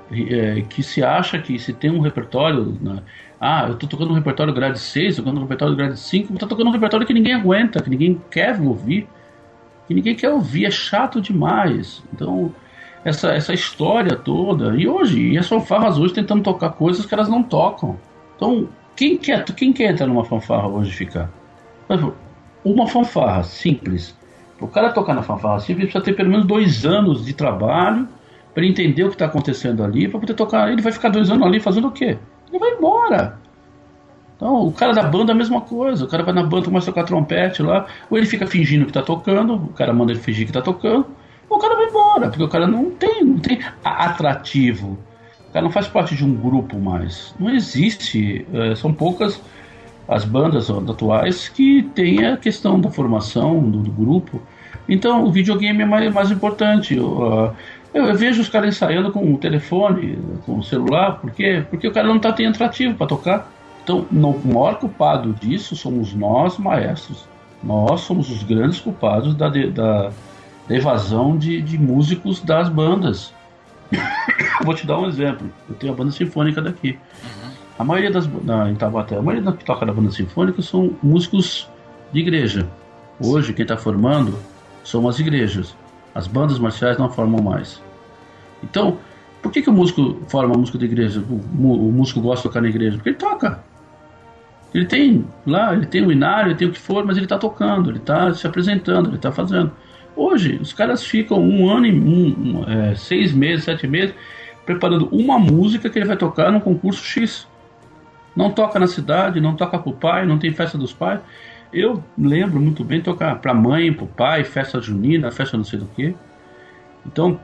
é, que se acha que se tem um repertório. Né, ah, eu estou tocando um repertório grade 6, tocando um repertório grade 5, está tocando um repertório que ninguém aguenta, que ninguém quer ouvir, que ninguém quer ouvir, é chato demais. Então, essa, essa história toda, e hoje, e as fanfarras hoje tentando tocar coisas que elas não tocam. Então, quem quer, quem quer entrar numa fanfarra hoje ficar? Uma fanfarra simples. O cara tocar na fanfarra simples precisa ter pelo menos dois anos de trabalho para entender o que está acontecendo ali, para poder tocar. Ele vai ficar dois anos ali fazendo o quê? Ele vai embora. Então, o cara da banda é a mesma coisa. O cara vai na banda, começa a tocar trompete lá, ou ele fica fingindo que está tocando, o cara manda ele fingir que está tocando, ou o cara vai embora, porque o cara não tem, não tem atrativo. O cara não faz parte de um grupo mais. Não existe. É, são poucas as bandas atuais que têm a questão da formação do, do grupo. Então, o videogame é mais, mais importante. Eu, eu, vejo os caras ensaiando com o telefone, com o celular, por quê? Porque o cara não está tendo atrativo para tocar. Então, no, o maior culpado disso somos nós, maestros. Nós somos os grandes culpados da, da, da evasão de, de músicos das bandas. Vou te dar um exemplo. Eu tenho a banda sinfônica daqui. Uhum. A maioria das na, em Tabaté, a maioria que toca da banda sinfônica são músicos de igreja. Hoje, quem está formando são as igrejas. As bandas marciais não formam mais. Então, por que, que o músico forma música de igreja? O, o, músico gosta de tocar na igreja? Porque ele toca. Ele tem lá, ele tem o inário, ele tem o que for, mas ele está tocando, ele está se apresentando, ele está fazendo. Hoje, os caras ficam um ano, um, um, é, seis meses, sete meses, preparando uma música que ele vai tocar num concurso X. Não toca na cidade, não toca pro pai, não tem festa dos pais. Eu lembro muito bem tocar pra mãe, pro pai, festa junina, festa não sei do que. Então,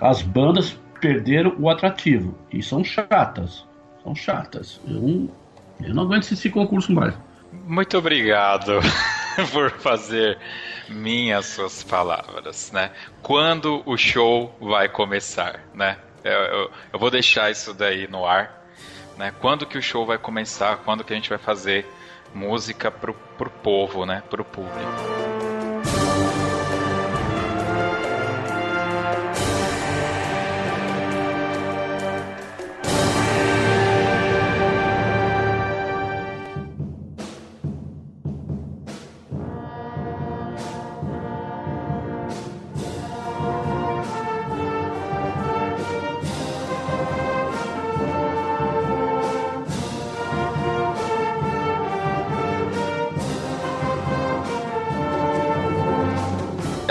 as bandas perderam o atrativo e são chatas. São chatas. Eu, eu não aguento esse concurso mais. Muito obrigado por fazer minhas suas palavras, né? Quando o show vai começar, né? Eu, eu, eu, vou deixar isso daí no ar, né? Quando que o show vai começar? Quando que a gente vai fazer música pro, pro povo, né? Pro público.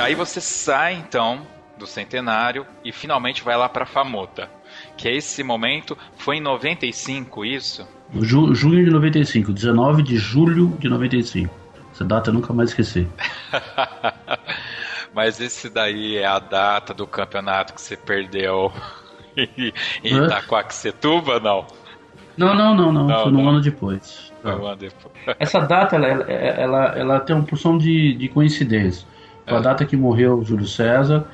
Aí você sai então do centenário e finalmente vai lá para Famota. Que é esse momento, foi em 95 isso? Ju, junho de 95, 19 de julho de 95. Essa data eu nunca mais esqueci. Mas esse daí é a data do campeonato que você perdeu em é? Itacoaxetuba, não? Não, não, não, não. não foi no ano depois. Foi um ano depois. Essa data, ela, ela, ela, tem uma porção de, de coincidência. É. A data que morreu Júlio César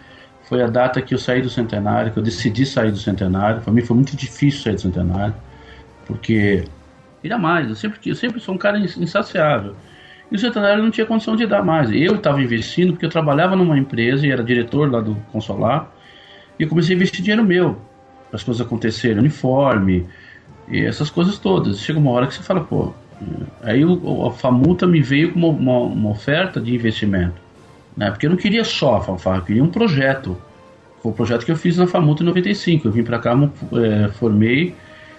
foi a data que eu saí do centenário, que eu decidi sair do centenário. Para mim foi muito difícil sair do centenário, porque queria mais. Eu sempre, eu sempre sou um cara insaciável. E o centenário não tinha condição de dar mais. Eu estava investindo porque eu trabalhava numa empresa e era diretor lá do consular. E eu comecei a investir dinheiro meu as coisas acontecerem, uniforme e essas coisas todas. Chega uma hora que você fala, pô. Aí o, a Famuta me veio com uma, uma, uma, oferta de investimento. Né? Porque eu não queria só a fanfarra, eu queria um projeto. Foi o projeto que eu fiz na Famuta em 95. Eu vim para cá, é, formei,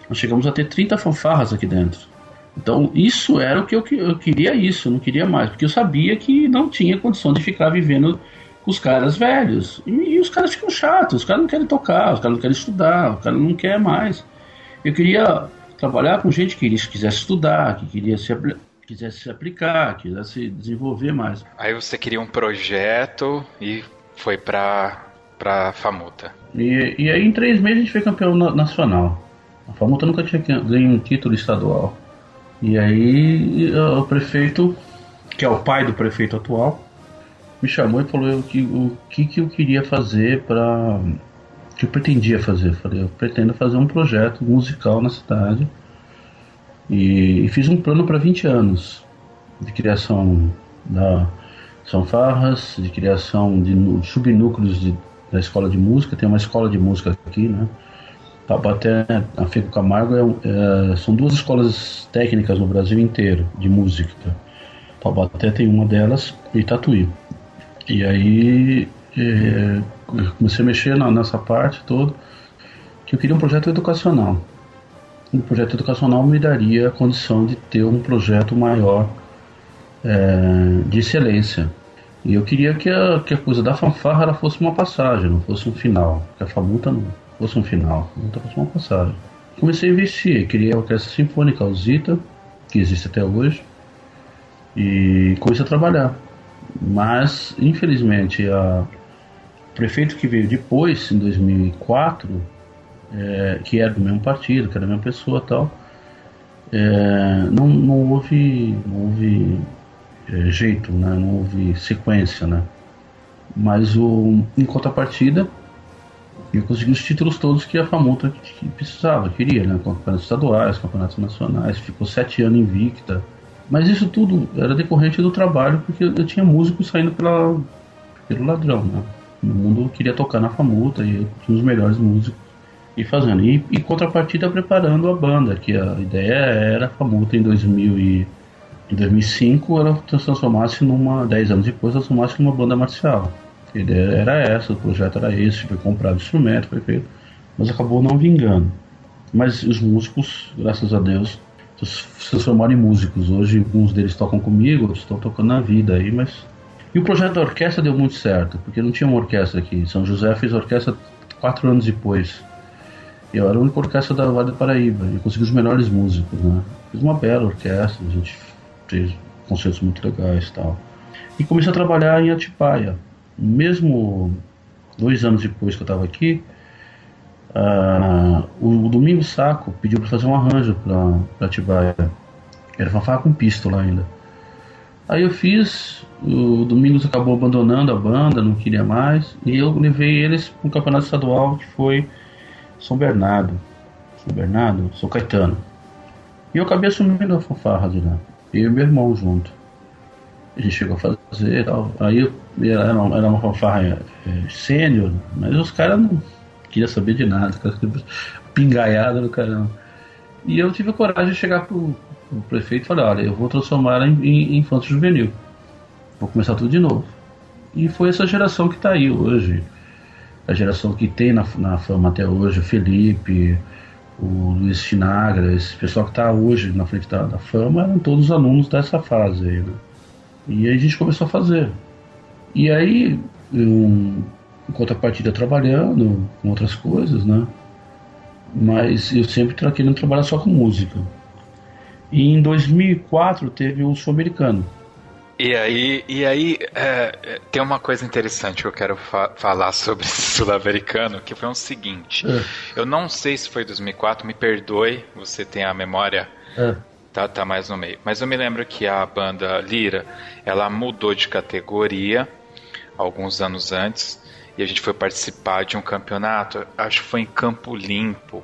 nós chegamos a ter 30 fanfarras aqui dentro. Então, isso era o que eu, eu queria isso, eu não queria mais, porque eu sabia que não tinha condição de ficar vivendo com os caras velhos. E, e, os caras ficam chatos, os caras não querem tocar, os caras não querem estudar, os caras não querem mais. Eu queria trabalhar com gente que quisesse estudar, que queria se, quisesse se aplicar, quisesse desenvolver mais. Aí você queria um projeto e foi para para Famuta. E, e aí em três meses a gente foi campeão nacional. A Famuta nunca tinha ganho um título estadual. E aí o prefeito, que é o pai do prefeito atual, me chamou e falou que, o que, que eu queria fazer para. que eu pretendia fazer. Eu falei, eu pretendo fazer um projeto musical na cidade. E, e fiz um plano para 20 anos de criação da São Farras, de criação de subnúcleos de, da escola de música. Tem uma escola de música aqui, né? Taubaté, a Fico Camargo, é, é, são duas escolas técnicas no Brasil inteiro de música. Taubaté tem uma delas e Tatuí. E aí é, comecei a mexer na, nessa parte toda, que eu queria um projeto educacional. Um projeto educacional me daria a condição de ter um projeto maior é, de excelência. E eu queria que a, que a coisa da fanfarra fosse uma passagem, não fosse um final. Que a famuta não fosse um final, não fosse uma passagem. Comecei a investir, criei a Orquestra Sinfônica Alzita, que existe até hoje, e comecei a trabalhar. Mas, infelizmente, a, o prefeito que veio depois, em 2004, é, que era do mesmo partido, que era a mesma pessoa tal, é, não, não houve, não houve é, jeito, né? não houve sequência. Né? Mas o, em contrapartida, eu consegui os títulos todos que a Famuta que precisava, queria, né? Campeonatos estaduais, campeonatos nacionais, ficou sete anos invicta. Mas isso tudo era decorrente do trabalho, porque eu tinha músicos saindo pela, pelo ladrão, né? O mundo queria tocar na Famuta e tinha os melhores músicos e fazendo. E, e contrapartida preparando a banda, que a ideia era a Famuta em 2000 e, em 2005 ela transformasse numa, 10 anos depois, transformasse numa banda marcial. A ideia era essa, o projeto era esse, foi comprado instrumento, foi feito, mas acabou não vingando. Mas os músicos, graças a Deus, se transformaram em músicos. Hoje, alguns deles tocam comigo, outros estão tocando na vida aí, mas. E o projeto da orquestra deu muito certo, porque não tinha uma orquestra aqui. São José fez orquestra quatro anos depois. Eu era a única orquestra da Vale do Paraíba e consegui os melhores músicos, né? Fiz uma bela orquestra, a gente fez concertos muito legais e tal. E comecei a trabalhar em Atibaia, mesmo dois anos depois que eu estava aqui, uh, o, o Domingo Saco pediu para fazer um arranjo para Atibaia. Era fanfarra com pistola ainda. Aí eu fiz, o Domingos acabou abandonando a banda, não queria mais, e eu levei eles para um campeonato estadual que foi São Bernardo. São Bernardo? São Caetano. E eu acabei assumindo a fanfarra de lá. Eu e meu irmão junto. A gente chegou a fazer tal. Aí era uma, era uma fanfarra é, sênior, mas os caras não queriam saber de nada, pingaiada do caramba. E eu tive a coragem de chegar pro, pro prefeito e falar, olha, eu vou transformar ela em, em juvenil. Vou começar tudo de novo. E foi essa geração que está aí hoje. A geração que tem na, na fama até hoje, o Felipe, o Luiz Chinagra, esse pessoal que está hoje na frente da, da, fama, eram todos alunos dessa fase aí, né? E aí a gente começou a fazer. E aí, eu, em contrapartida, trabalhando com outras coisas, né? Mas eu sempre querendo trabalhar só com música. E em 2004 teve o Sul-Americano. E aí, e aí é, é, tem uma coisa interessante que eu quero fa falar sobre esse sul-americano, que foi o seguinte. É. Eu não sei se foi 2004, me perdoe, você tem a memória é. tá, tá mais no meio. Mas eu me lembro que a banda Lira, ela mudou de categoria alguns anos antes e a gente foi participar de um campeonato, acho que foi em Campo Limpo,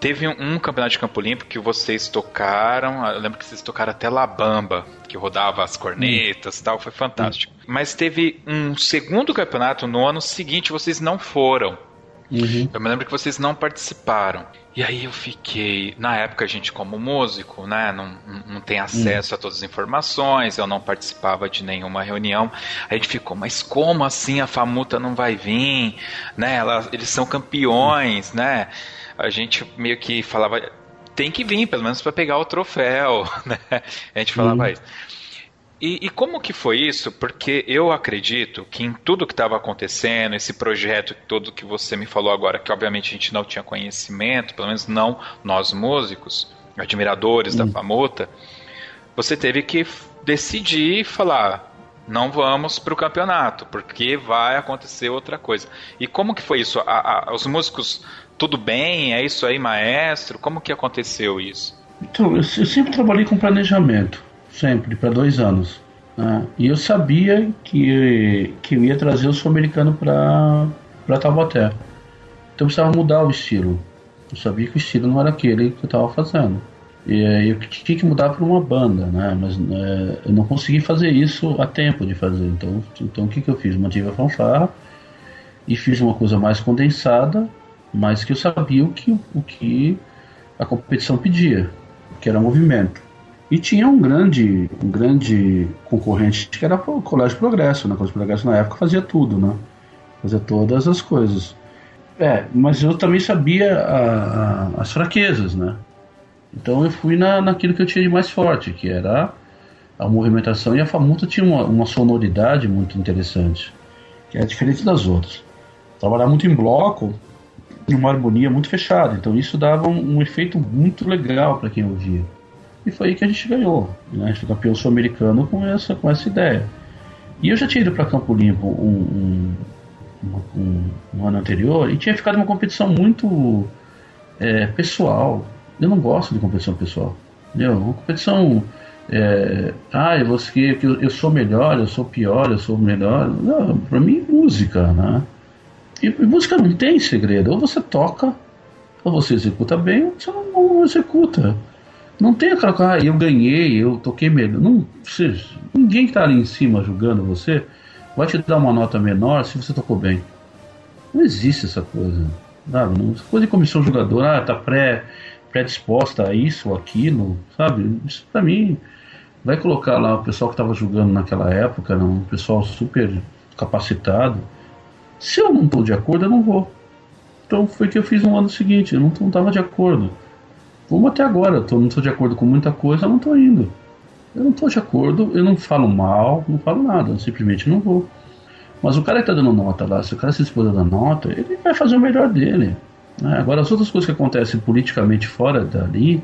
Teve um, um, campeonato de Campo Limpo que vocês tocaram, eu lembro que vocês tocaram até Labamba, que rodava as cornetas e tal, foi fantástico. Mas teve um segundo campeonato no ano seguinte, vocês não foram. Uhum. Eu me lembro que vocês não participaram. E aí eu fiquei. Na época, a gente, como músico, né, não, não tem acesso uhum. a todas as informações, eu não participava de nenhuma reunião. A gente ficou, mas como assim a Famuta não vai vir? Né, ela, eles são campeões, uhum. né? A gente meio que falava tem que vir, pelo menos para pegar o troféu, né? A gente falava uhum. isso. E, e, como que foi isso? Porque eu acredito que em tudo que estava acontecendo, esse projeto todo que você me falou agora, que obviamente a gente não tinha conhecimento, pelo menos não nós músicos, admiradores uhum. da Famuta, você teve que decidir e falar, não vamos para o campeonato, porque vai acontecer outra coisa. E como que foi isso? A, a, os músicos tudo bem? É isso aí, maestro? Como que aconteceu isso? Então, eu, sempre trabalhei com planejamento, sempre, para dois anos. Né? E eu sabia que, que eu ia trazer o sul-americano para Taubaté. Então eu precisava mudar o estilo. Eu sabia que o estilo não era aquele que eu estava fazendo. E eu tinha que mudar para uma banda, né? Mas é, eu não consegui fazer isso a tempo de fazer. Então, então o que, que eu fiz? Mantive a fanfarra e fiz uma coisa mais condensada mas que eu sabia o que, o que a competição pedia, que era movimento. E tinha um grande, um grande concorrente que era o Colégio Progresso, né? O Colégio Progresso na época fazia tudo, né? Fazia todas as coisas. É, mas eu também sabia a, a, as fraquezas, né? Então eu fui na, naquilo que eu tinha de mais forte, que era a movimentação, e a Famuta tinha uma, uma sonoridade muito interessante, que é diferente das outras. Trabalhar muito em bloco, uma harmonia muito fechada. Então isso dava um, um efeito muito legal para quem ouvia. E foi aí que a gente ganhou. Né? A gente foi campeão sul-americano com essa, com essa ideia. E eu já tinha ido para Campo Limpo um, um, um, um, ano anterior e tinha ficado uma competição muito é, pessoal. Eu não gosto de competição pessoal. Entendeu? Uma competição. É, ah, você, eu, eu sou melhor, eu sou pior, eu sou melhor. Não, pra mim, música, né? E, e música não tem segredo. Ou você toca, ou você executa bem, ou você não, não executa. Não tem aquela coisa, ah, eu ganhei, eu toquei melhor. Não, você, ninguém que está ali em cima julgando você vai te dar uma nota menor se você tocou bem. Não existe essa coisa. Sabe? Não, essa coisa de comissão jogadora, ah, tá pré, predisposta a isso ou aquilo, sabe? Isso para mim vai colocar lá o pessoal que estava julgando naquela época, um pessoal super capacitado se eu não estou de acordo, eu não vou. Então foi que eu fiz no ano seguinte, eu não estava de acordo. Vamos até agora, eu tô, não estou de acordo com muita coisa, eu não estou indo. Eu não estou de acordo, eu não falo mal, não falo nada, eu simplesmente não vou. Mas o cara que está dando nota lá, se o cara se dispôs a dar nota, ele vai fazer o melhor dele. Né? Agora, as outras coisas que acontecem politicamente fora dali,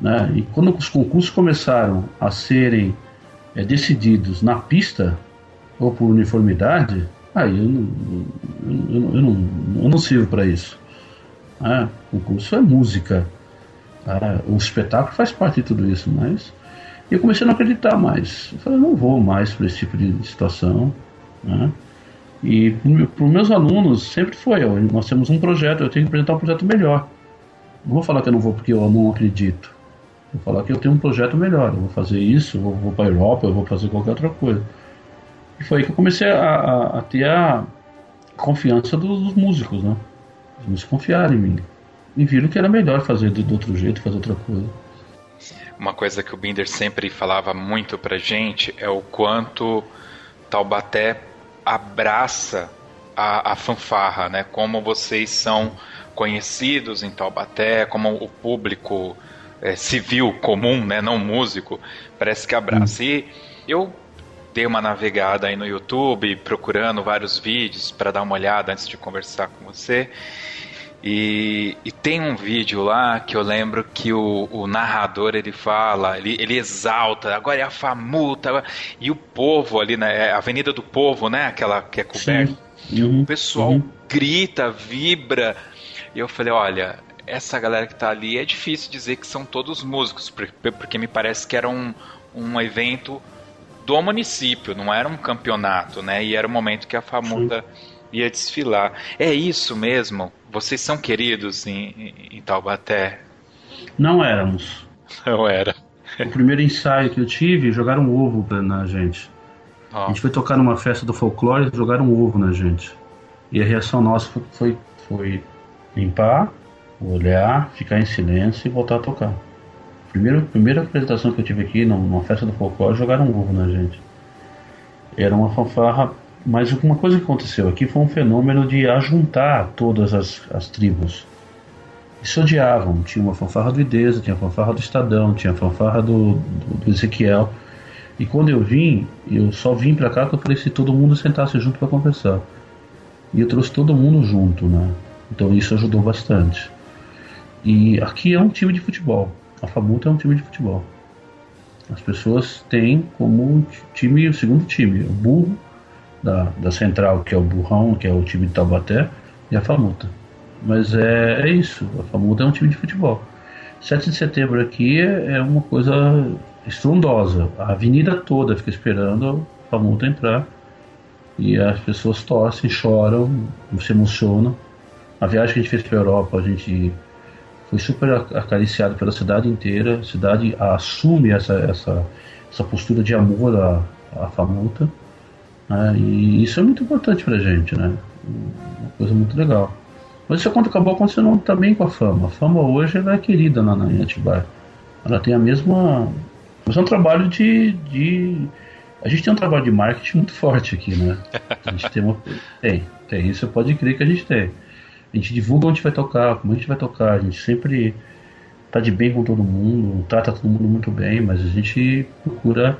né? e quando os concursos começaram a serem é, decididos na pista ou por uniformidade, Aí eu não, eu, eu não, eu não sirvo para isso. Ah, o curso é música. Ah, o espetáculo faz parte de tudo isso, mas eu comecei a não acreditar mais. Eu falei, não vou mais para esse tipo de situação. Né? E para os meus alunos sempre foi, nós temos um projeto, eu tenho que apresentar um projeto melhor. Não vou falar que eu não vou porque eu não acredito. Vou falar que eu tenho um projeto melhor. Eu vou fazer isso, eu vou, vou para a Europa, eu vou fazer qualquer outra coisa. E foi aí que eu comecei a, a, a ter a confiança dos, dos, músicos, né? Os músicos confiaram em mim. E viram que era melhor fazer de, outro jeito, fazer outra coisa. Uma coisa que o Binder sempre falava muito pra gente é o quanto Taubaté abraça a, a, fanfarra, né? Como vocês são conhecidos em Taubaté, como o público é, civil comum, né? Não músico, parece que abraça. Hum. E eu dei uma navegada aí no YouTube, procurando vários vídeos para dar uma olhada antes de conversar com você. E, e, tem um vídeo lá que eu lembro que o, o narrador ele fala, ele, ele, exalta, agora é a famuta, e o povo ali, né? É a Avenida do Povo, né? Aquela que é coberta. Uhum. O pessoal uhum. grita, vibra. E eu falei, olha, essa galera que tá ali é difícil dizer que são todos músicos, porque, porque me parece que era um, um evento do município, não era um campeonato, né? E era o momento que a famuta ia desfilar. É isso mesmo? Vocês são queridos em, em Taubaté? Não éramos. Não era. O primeiro ensaio que eu tive, jogaram um ovo na gente. Oh. A gente foi tocar numa festa do folclore e jogaram um ovo na gente. E a reação nossa foi, foi, foi limpar, olhar, ficar em silêncio e voltar a tocar. Primeira, primeira apresentação que eu tive aqui numa festa do folclore, jogaram um ovo na gente. Era uma fanfarra mas uma coisa que aconteceu aqui foi um fenômeno de ajuntar todas as, as tribos. E se odiavam. Tinha uma fanfarra do Idesa, tinha a fanfarra do Estadão, tinha a fanfarra do, do, do Ezequiel. E quando eu vim, eu só vim para cá porque eu falei se todo mundo sentasse junto para conversar. E eu trouxe todo mundo junto, né? Então isso ajudou bastante. E aqui é um time de futebol. A Famuta é um time de futebol. As pessoas têm como time o segundo time, o burro da, da Central, que é o Burrão, que é o time de Taubaté, e a Famuta. Mas é, é isso, a Famuta é um time de futebol. 7 de setembro aqui é, é uma coisa estrondosa. A avenida toda fica esperando a Famuta entrar. E as pessoas torcem, choram, se emocionam. A viagem que a gente fez para a Europa, a gente foi super acariciado pela cidade inteira. A cidade assume essa, essa, essa postura de amor à, à Famuta. Né? E isso é muito importante pra gente, né? Uma coisa muito legal. Mas isso acabou acontecendo também com a fama. A fama hoje ela é querida na, na Atibaia. Ela tem a mesma. Mas é um trabalho de, de. A gente tem um trabalho de marketing muito forte aqui, né? A gente tem uma. Tem, tem. Isso pode crer que a gente tem. A gente divulga onde vai tocar, como a gente vai tocar. A gente sempre tá de bem com todo mundo, trata todo mundo muito bem, mas a gente procura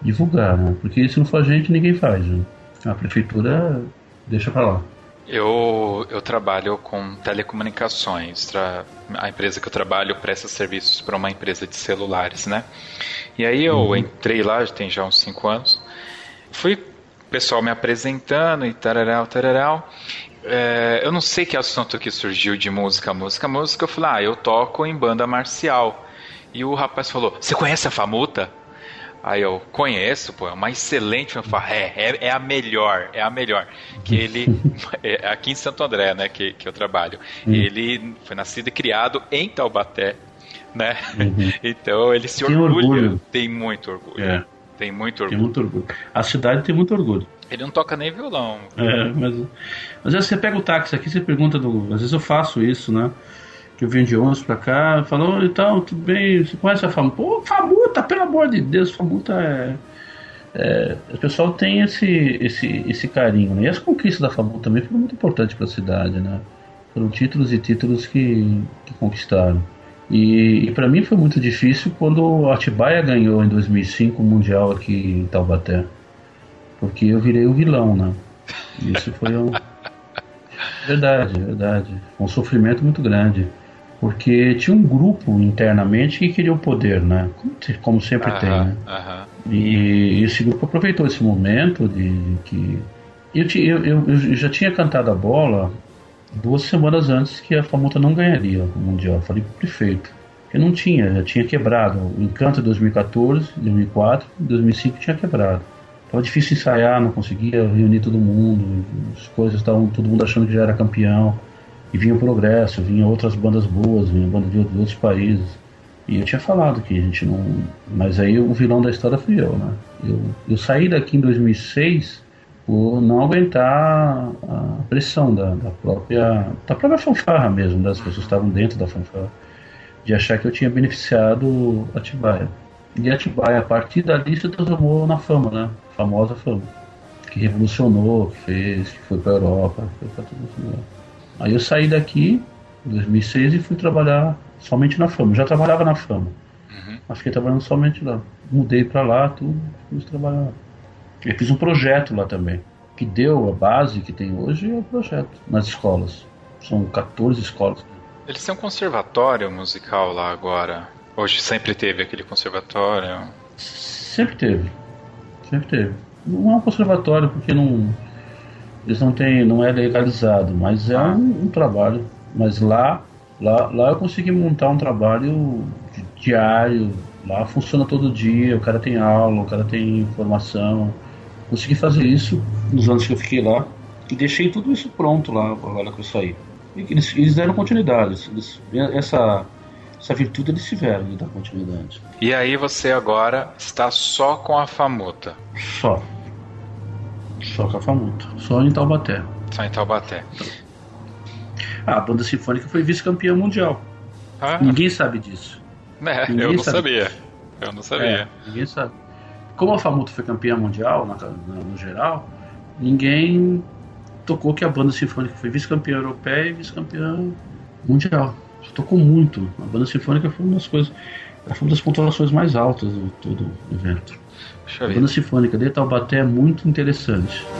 divulgar, né? Porque se não for a gente, ninguém faz. Né? A prefeitura deixa para lá. Eu, eu trabalho com telecomunicações. Tra... A empresa que eu trabalho presta serviços para uma empresa de celulares, né? E aí eu uhum. entrei lá, tem já uns 5 anos. Fui o pessoal me apresentando e tararau, tararau. É, eu não sei que assunto que surgiu de música, música, música. Eu falei, ah, eu toco em banda marcial. E o rapaz falou, você conhece a Famuta? Aí eu conheço, pô, é uma excelente fanfarra. É, é, é, a melhor, é a melhor. Que ele, é aqui em Santo André, né, que, que eu trabalho. Ele foi nascido e criado em Taubaté, né? Uhum. Então ele se orgulha. Orgulho. Tem muito orgulho. É. Tem muito orgulho. Tem muito orgulho. A cidade tem muito orgulho. Ele não toca nem violão. É, mas, mas você pega o táxi aqui, você pergunta do. Às vezes eu faço isso, né? que eu vim de ônibus pra cá, falou, então, tudo bem, você conhece a Famuta? Pô, Famuta, pelo amor de Deus, Famuta é... é o pessoal tem esse, esse, esse carinho, né? E as conquistas da Famuta também foram muito importantes para a cidade, né? Foram títulos e títulos que, que conquistaram. E, e para mim foi muito difícil quando a Atibaia ganhou em 2005 o Mundial aqui em Taubaté. Porque eu virei o vilão, né? Isso foi um... Verdade, verdade. Um sofrimento muito grande porque tinha um grupo internamente que queria o poder, né? Como, sempre tem, né? E esse grupo aproveitou esse momento de, de que eu, eu, eu, eu, já tinha cantado a bola duas semanas antes que a Famuta não ganharia o Mundial. Falei pro prefeito. Eu não tinha, já tinha quebrado. O Encanto de 2014, 2004, 2005 tinha quebrado. Tava difícil ensaiar, não conseguia reunir todo mundo, as coisas estavam todo mundo achando que já era campeão. E vinha o Progresso, vinha outras bandas boas, vinha banda de outros países. E eu tinha falado que a gente não. Mas aí o vilão da história fui eu, né? Eu, eu saí daqui em 2006 por não aguentar a pressão da, da própria. da própria fanfarra mesmo, das pessoas que estavam dentro da fanfarra. De achar que eu tinha beneficiado Atibaia. E Atibaia, a partir dali, se transformou na fama, né? A famosa fama. Que revolucionou, que fez, que foi pra Europa, foi pra tudo isso. Aí eu saí daqui em 2006 e fui trabalhar somente na Fama. Eu já trabalhava na Fama. Uhum. Mas fiquei trabalhando somente lá. Mudei para lá, tudo, fui trabalhar. Eu fiz um projeto lá também. Que deu a base que tem hoje é o projeto nas escolas. São 14 escolas. Eles têm um conservatório musical lá agora. Hoje sempre teve aquele conservatório. Sempre teve. Sempre teve. Não é um conservatório porque não. Eles não têm. não é legalizado, mas é ah. um, um, trabalho. Mas lá, lá, lá eu consegui montar um trabalho diário. Lá funciona todo dia, o cara tem aula, o cara tem informação. Consegui fazer isso nos anos que eu fiquei lá. E deixei tudo isso pronto lá agora que eu saí. E eles, eles deram continuidade. Eles, essa, essa virtude eles tiveram de dar continuidade. E aí você agora está só com a Famuta? Só. Só com a Famuta. Só em Taubaté. Só em Taubaté. Ah, a banda sinfônica foi vice-campeã mundial. Ah. Ninguém sabe disso. É, ninguém eu não sabia. Disso. Eu não sabia. É, ninguém sabe. Como a Famuta foi campeã mundial, na, na, no geral, ninguém tocou que a banda sinfônica foi vice-campeã europeia e vice-campeã mundial. Tocou muito. A banda sinfônica foi uma das coisas. Foi uma das pontuações mais altas do todo o evento. A banda sinfônica de Taubaté é muito interessante.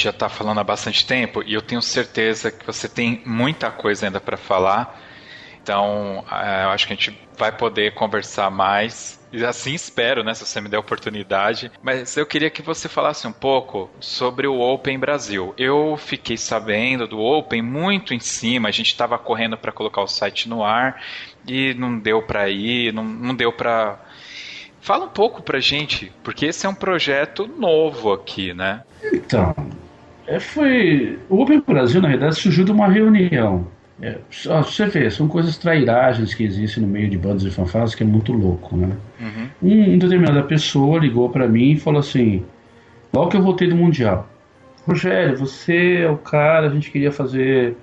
Gente já está falando há bastante tempo e eu tenho certeza que você tem muita coisa ainda para falar. Então, é, eu acho que a gente vai poder conversar mais. E assim espero, né, se você me der a oportunidade. Mas eu queria que você falasse um pouco sobre o Open Brasil. Eu fiquei sabendo do Open muito em cima. A gente estava correndo para colocar o site no ar e não deu para ir, não, não deu para. Fala um pouco pra gente, porque esse é um projeto novo aqui, né? Então, é, foi. O Open Brasil, na realidade, surgiu de uma reunião. É, você vê, são coisas trairagens que existem no meio de bandas e fanfarras que é muito louco, né? Uhum. Um, determinada pessoa ligou para mim e falou assim: logo que eu voltei do Mundial, Rogério, você é o cara, a gente queria fazer.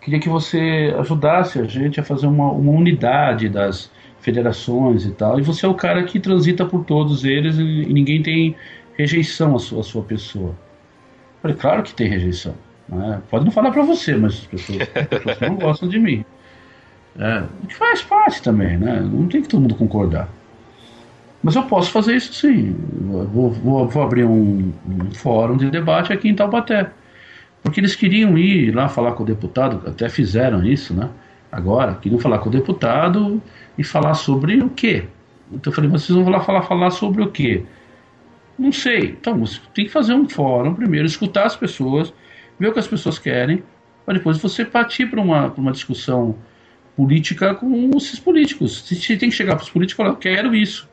Queria que você ajudasse a gente a fazer uma, uma unidade das federações e tal. E você é o cara que transita por todos eles e, e ninguém tem rejeição à sua, à sua pessoa. Falei, claro que tem rejeição. Né? Pode não falar para você, mas as pessoas, as pessoas não gostam de mim. É, que faz parte também, né? Não tem que todo mundo concordar. Mas eu posso fazer isso sim. Vou, vou, vou abrir um, um, fórum de debate aqui em Taubaté. Porque eles queriam ir lá falar com o deputado, até fizeram isso, né? Agora, queriam falar com o deputado e falar sobre o quê? Então eu falei, mas vocês vão lá falar, falar sobre o quê? Não sei. Então, você tem que fazer um fórum primeiro, escutar as pessoas, ver o que as pessoas querem, para depois você partir para uma, uma discussão política com esses políticos. Você tem que chegar para os políticos e falar: eu quero isso.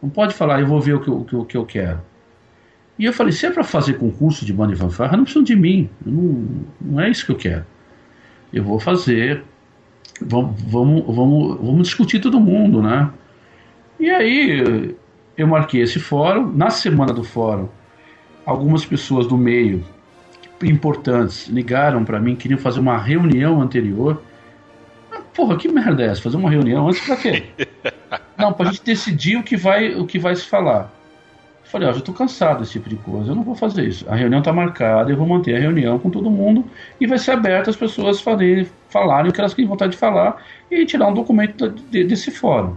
Não pode falar, eu vou ver o que, o, o que eu quero. E eu falei: se é para fazer concurso de banda e fanfarra, não precisam de mim. Não, não é isso que eu quero. Eu vou fazer. Vamos, vamos, vamos, vamos discutir todo mundo, né? E aí eu marquei esse fórum. Na semana do fórum, algumas pessoas do meio importantes ligaram para mim, queriam fazer uma reunião anterior. Ah, porra, que merda é essa? Fazer uma reunião antes pra quê? Não, pra gente decidir o que vai, o que vai se falar. Eu falei, ó, já tô cansado desse tipo de coisa, eu não vou fazer isso. A reunião tá marcada, eu vou manter a reunião com todo mundo e vai ser aberta as pessoas falarem, falarem o que elas têm vontade de falar e tirar um documento desse fórum.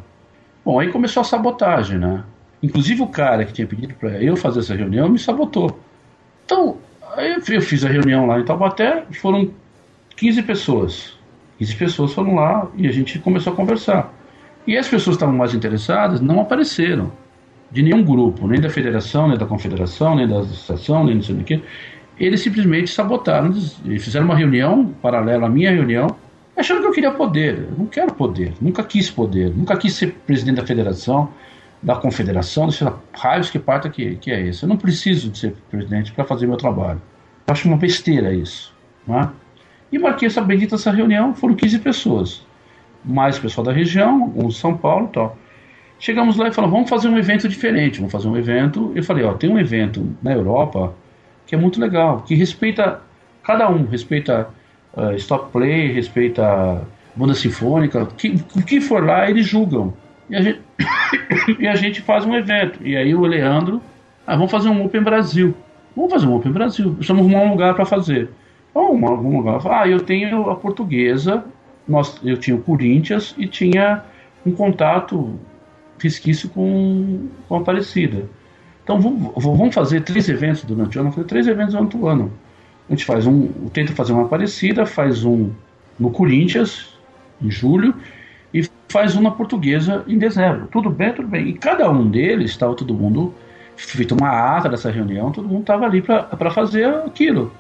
Bom, aí começou a sabotagem, né? Inclusive o cara que tinha pedido para eu fazer essa reunião me sabotou. Então, eu fiz a reunião lá em Taubaté, foram 15 pessoas. 15 pessoas foram lá e a gente começou a conversar. E as pessoas que estavam mais interessadas não apareceram. De nenhum grupo, nem da federação, nem da confederação, nem da associação, nem não sei que. Eles simplesmente sabotaram. Eles fizeram uma reunião paralela à minha reunião, achando que eu queria poder. Eu não quero poder, nunca quis poder, nunca quis ser presidente da federação, da confederação, lá, raios que parta que, que é esse. Eu não preciso de ser presidente para fazer meu trabalho. Eu acho uma besteira isso. Né? E marquei essa bendita essa reunião, foram 15 pessoas. Mais pessoal da região, alguns de São Paulo e tal. Chegamos lá e falamos, vamos fazer um evento diferente, vamos fazer um evento. Eu falei, ó, tem um evento na Europa que é muito legal, que respeita cada um, respeita uh, stop play, respeita banda sinfônica, o que, que for lá eles julgam. E a, gente, e a gente faz um evento. E aí o Leandro, ah, vamos fazer um Open Brasil. Vamos fazer um Open Brasil. Precisamos arrumar um lugar para fazer. Vamos algum lugar. Ah, eu tenho a portuguesa, nós, eu tinha o Corinthians e tinha um contato resquício com, com a Aparecida. Então vamos, vamos fazer três eventos durante o ano, fazer três eventos durante o ano. A gente faz um, tenta fazer uma Aparecida, faz um no Corinthians, em julho, faz um na Portuguesa em dezembro. Tudo bem, tudo bem. E cada um deles estava todo mundo feito uma ata dessa reunião, todo mundo estava ali para fazer aquilo.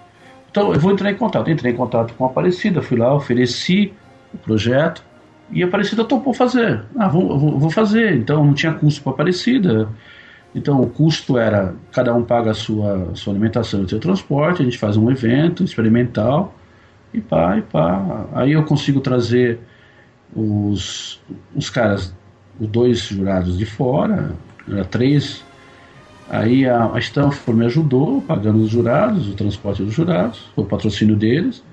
Então eu vou entrar em contato. Entrei em contato com a Aparecida, fui lá, ofereci o projeto e a Aparecida topou fazer. Ah, vou, vou, vou fazer. Então não tinha custo para a Aparecida. Então o custo era cada um paga a sua, sua alimentação e o seu transporte, a gente faz um evento experimental e pá, e pá. Aí eu consigo trazer os, os caras, os dois jurados de fora, era três. Aí a, a Stanford me ajudou, pagando os jurados, o transporte dos jurados, o patrocínio deles,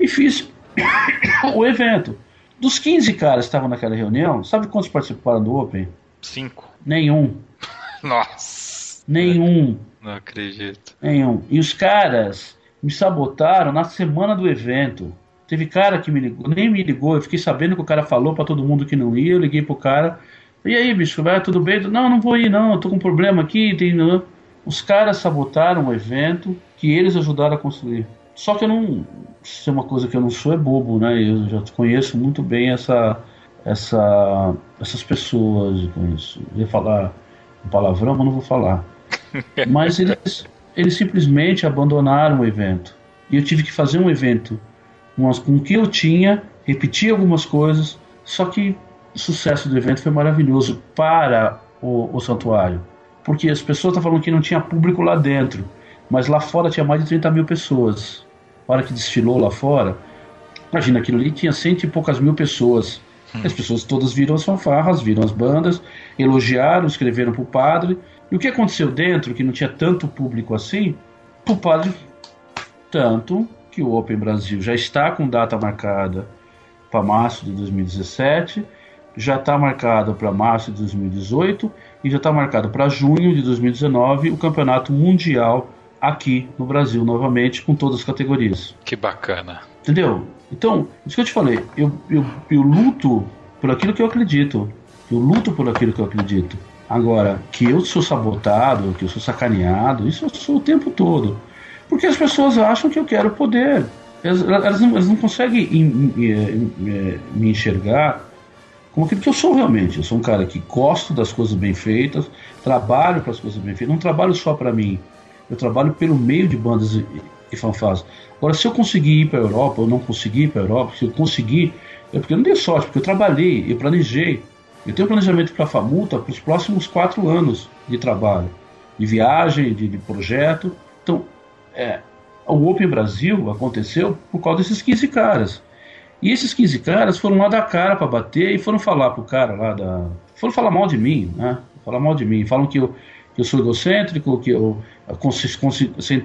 e fiz o evento. Dos 15 caras que estavam naquela reunião, sabe quantos participaram do Open? Cinco. Nenhum. Nossa. Nenhum. Não acredito. Nenhum. E os caras me sabotaram na semana do evento. Teve cara que me ligou, nem me ligou, eu fiquei sabendo que o cara falou para todo mundo que não ia, eu liguei pro cara. E aí, bicho, vai tudo bem? Não, não vou ir não, eu tô com um problema aqui, tem... Os caras sabotaram o evento que eles ajudaram a construir. Só que eu não. Se é uma coisa que eu não sou, é bobo, né? Eu já conheço muito bem essa, essa, essas pessoas. Conheço. Eu ia falar um palavrão, mas não vou falar. Mas eles, eles simplesmente abandonaram o evento. E eu tive que fazer um evento com o que eu tinha, repetir algumas coisas, só que o sucesso do evento foi maravilhoso para o, o santuário. Porque as pessoas estão falando que não tinha público lá dentro, mas lá fora tinha mais de 30 mil pessoas. A hora que desfilou lá fora, imagina aquilo ali tinha cento e poucas mil pessoas. Hum. As pessoas todas viram as fanfarras, viram as bandas, elogiaram, escreveram para o padre, e o que aconteceu dentro, que não tinha tanto público assim, o padre, tanto que o Open Brasil já está com data marcada para março de 2017, já está marcado para março de 2018 e já está marcado para junho de 2019 o campeonato mundial aqui no Brasil novamente com todas as categorias. Que bacana. Entendeu? Então, isso que eu te falei, eu, eu, eu luto por aquilo que eu acredito. Eu luto por aquilo que eu acredito. Agora, que eu sou sabotado, que eu sou sacaneado, isso eu sou o tempo todo. Porque as pessoas acham que eu quero poder. Elas, elas, não, elas não, conseguem me enxergar como aquilo que eu sou realmente. Eu sou um cara que gosto das coisas bem feitas, trabalho para as coisas bem feitas, não trabalho só para mim. Eu trabalho pelo meio de bandas e, e fanfarras. Agora, se eu conseguir ir para a Europa, ou não conseguir ir para a Europa, se eu conseguir, é porque eu não dei sorte, porque eu trabalhei, eu planejei. Eu tenho planejamento para a Famuta para os próximos quatro anos de trabalho, de viagem, de, de projeto. Então, é, o Open Brasil aconteceu por causa desses 15 caras. E esses 15 caras foram lá dar cara para bater e foram falar pro cara lá da. Foram falar mal de mim, né? Falar mal de mim. Falam que eu, que eu sou egocêntrico, que eu,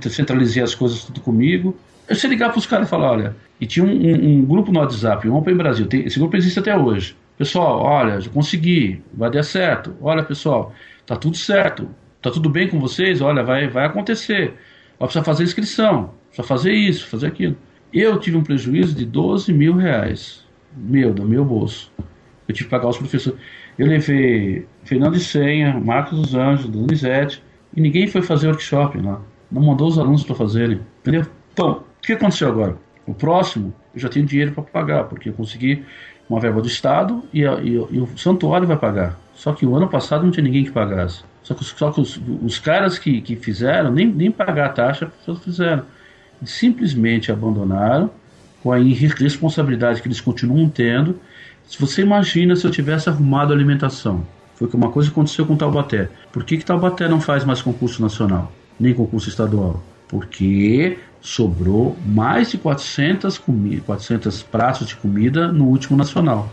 centralizei as coisas tudo comigo. Eu sei ligar pros caras e falar: olha. E tinha um, um, um, grupo no WhatsApp, um Open Brasil. Tem, esse grupo existe até hoje. Pessoal, olha, consegui, vai dar certo. Olha, pessoal, tá tudo certo. Tá tudo bem com vocês? Olha, vai, vai acontecer. Vai precisar fazer inscrição, precisa fazer isso, fazer aquilo. Eu tive um prejuízo de 12 mil reais. Meu, do meu bolso. Eu tive que pagar os professores. Eu levei Fernando de Senha, Marcos dos Anjos, Donizete, e ninguém foi fazer workshop lá. Não mandou os alunos para fazerem. Entendeu? Então, o que aconteceu agora? O próximo, eu já tenho dinheiro para pagar, porque eu consegui uma verba do Estado e, a, e, e, o santuário vai pagar. Só que o ano passado não tinha ninguém que pagasse. Só que, só que os, os caras que, que fizeram, nem, nem pagar a taxa, fizeram. Simplesmente abandonaram com a irresponsabilidade que eles continuam tendo. Se você imagina se eu tivesse arrumado a alimentação, foi que uma coisa aconteceu com Taubaté. Por que, que Taubaté não faz mais concurso nacional, nem concurso estadual? Porque sobrou mais de 400, 400 pratos de comida no último nacional.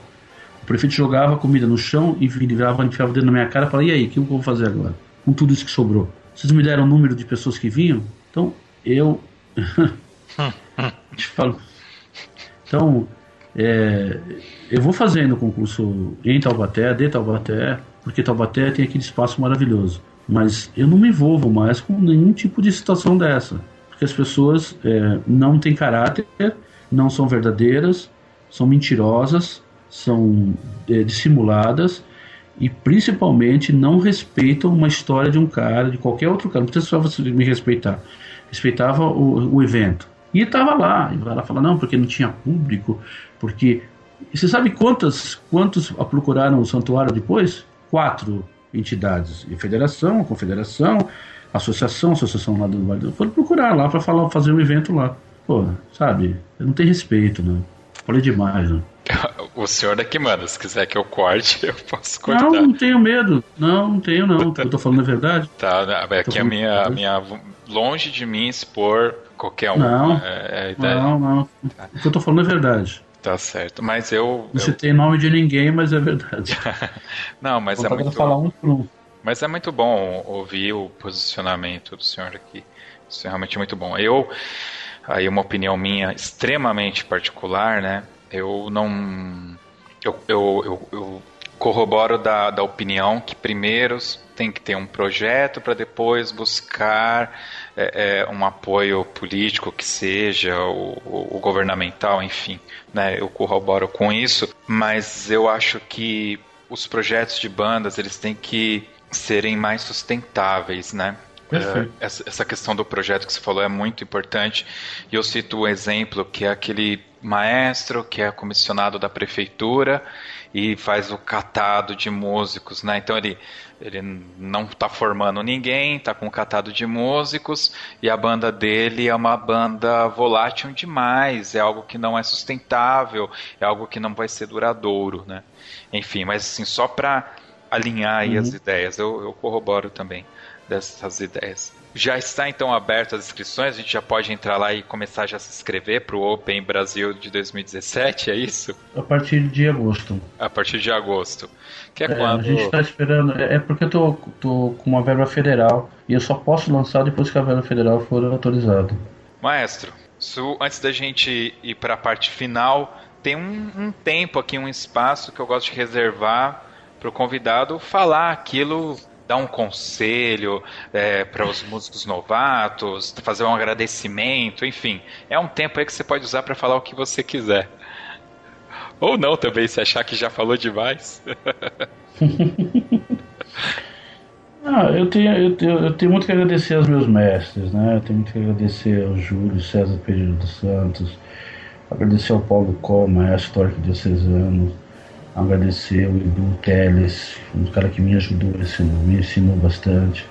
O prefeito jogava comida no chão e virava, enfiava o dedo na minha cara e falava: e aí, o que eu vou fazer agora? Com tudo isso que sobrou. Vocês me deram o número de pessoas que vinham? Então, eu. te falo. Então, é, eu vou fazendo concurso em Taubaté, de Taubaté, porque Taubaté tem aquele espaço maravilhoso. Mas eu não me envolvo mais com nenhum tipo de situação dessa. Porque as pessoas é, não têm caráter, não são verdadeiras, são mentirosas, são é, dissimuladas e principalmente não respeitam uma história de um cara, de qualquer outro cara. Não precisa só você me respeitar. Respeitava o, o evento. E estava lá. E ela fala, não, porque não tinha público, porque. E você sabe quantas, quantos procuraram o santuário depois? Quatro entidades. Federação, confederação, associação, associação lá do Vale Foram procurar lá para fazer um evento lá. Pô, sabe? Não tem respeito, né? Falei demais, né? O senhor daqui manda, se quiser que eu corte, eu posso cortar. Não, não tenho medo. Não, não tenho não. Eu tô falando a verdade. Tá, é que a minha, a minha. Longe de mim expor qualquer um. Não, é, é não, não. Tá. O que eu tô falando é verdade. Tá certo, mas eu. Você eu... tem nome de ninguém, mas é verdade. não, mas Vou é muito. falar um por um. Mas é muito bom ouvir o posicionamento do senhor aqui. Isso é realmente muito bom. Eu, aí uma opinião minha extremamente particular, né? Eu não. Eu, eu, eu, eu corroboro da, da opinião que primeiro tem que ter um projeto para depois buscar é, é, um apoio político que seja, o, governamental, enfim. Né? Eu corroboro com isso, mas eu acho que os projetos de bandas eles têm que serem mais sustentáveis, né? Uh, essa questão do projeto que você falou é muito importante. E eu cito um exemplo que é aquele maestro que é comissionado da prefeitura e faz o catado de músicos, né? Então ele, ele não está formando ninguém, está com um catado de músicos e a banda dele é uma banda volátil demais, é algo que não é sustentável, é algo que não vai ser duradouro, né? Enfim, mas assim, só para alinhar aí uhum. as ideias, eu, eu corroboro também dessas ideias. Já está então aberto as inscrições, a gente já pode entrar lá e começar já a se inscrever para o Open Brasil de 2017, é isso? A partir de agosto. A partir de agosto. Que é, é quando... A gente está esperando, é, é porque eu tô, tô com uma verba federal e eu só posso lançar depois que a verba federal for autorizada. Maestro, antes da gente ir para a parte final, tem um, um tempo aqui, um espaço que eu gosto de reservar para o convidado falar aquilo dar um conselho é, para os músicos novatos, fazer um agradecimento, enfim. É um tempo aí que você pode usar para falar o que você quiser. Ou não também, se achar que já falou demais. ah, eu, tenho, eu, tenho, eu tenho muito que agradecer aos meus mestres, né? Eu tenho muito que agradecer ao Júlio César Pereira dos Santos, agradecer ao Paulo Có, maestro histórico diocesano, agradecer o Edu Teles, um cara que me ajudou, me ensinou bastante.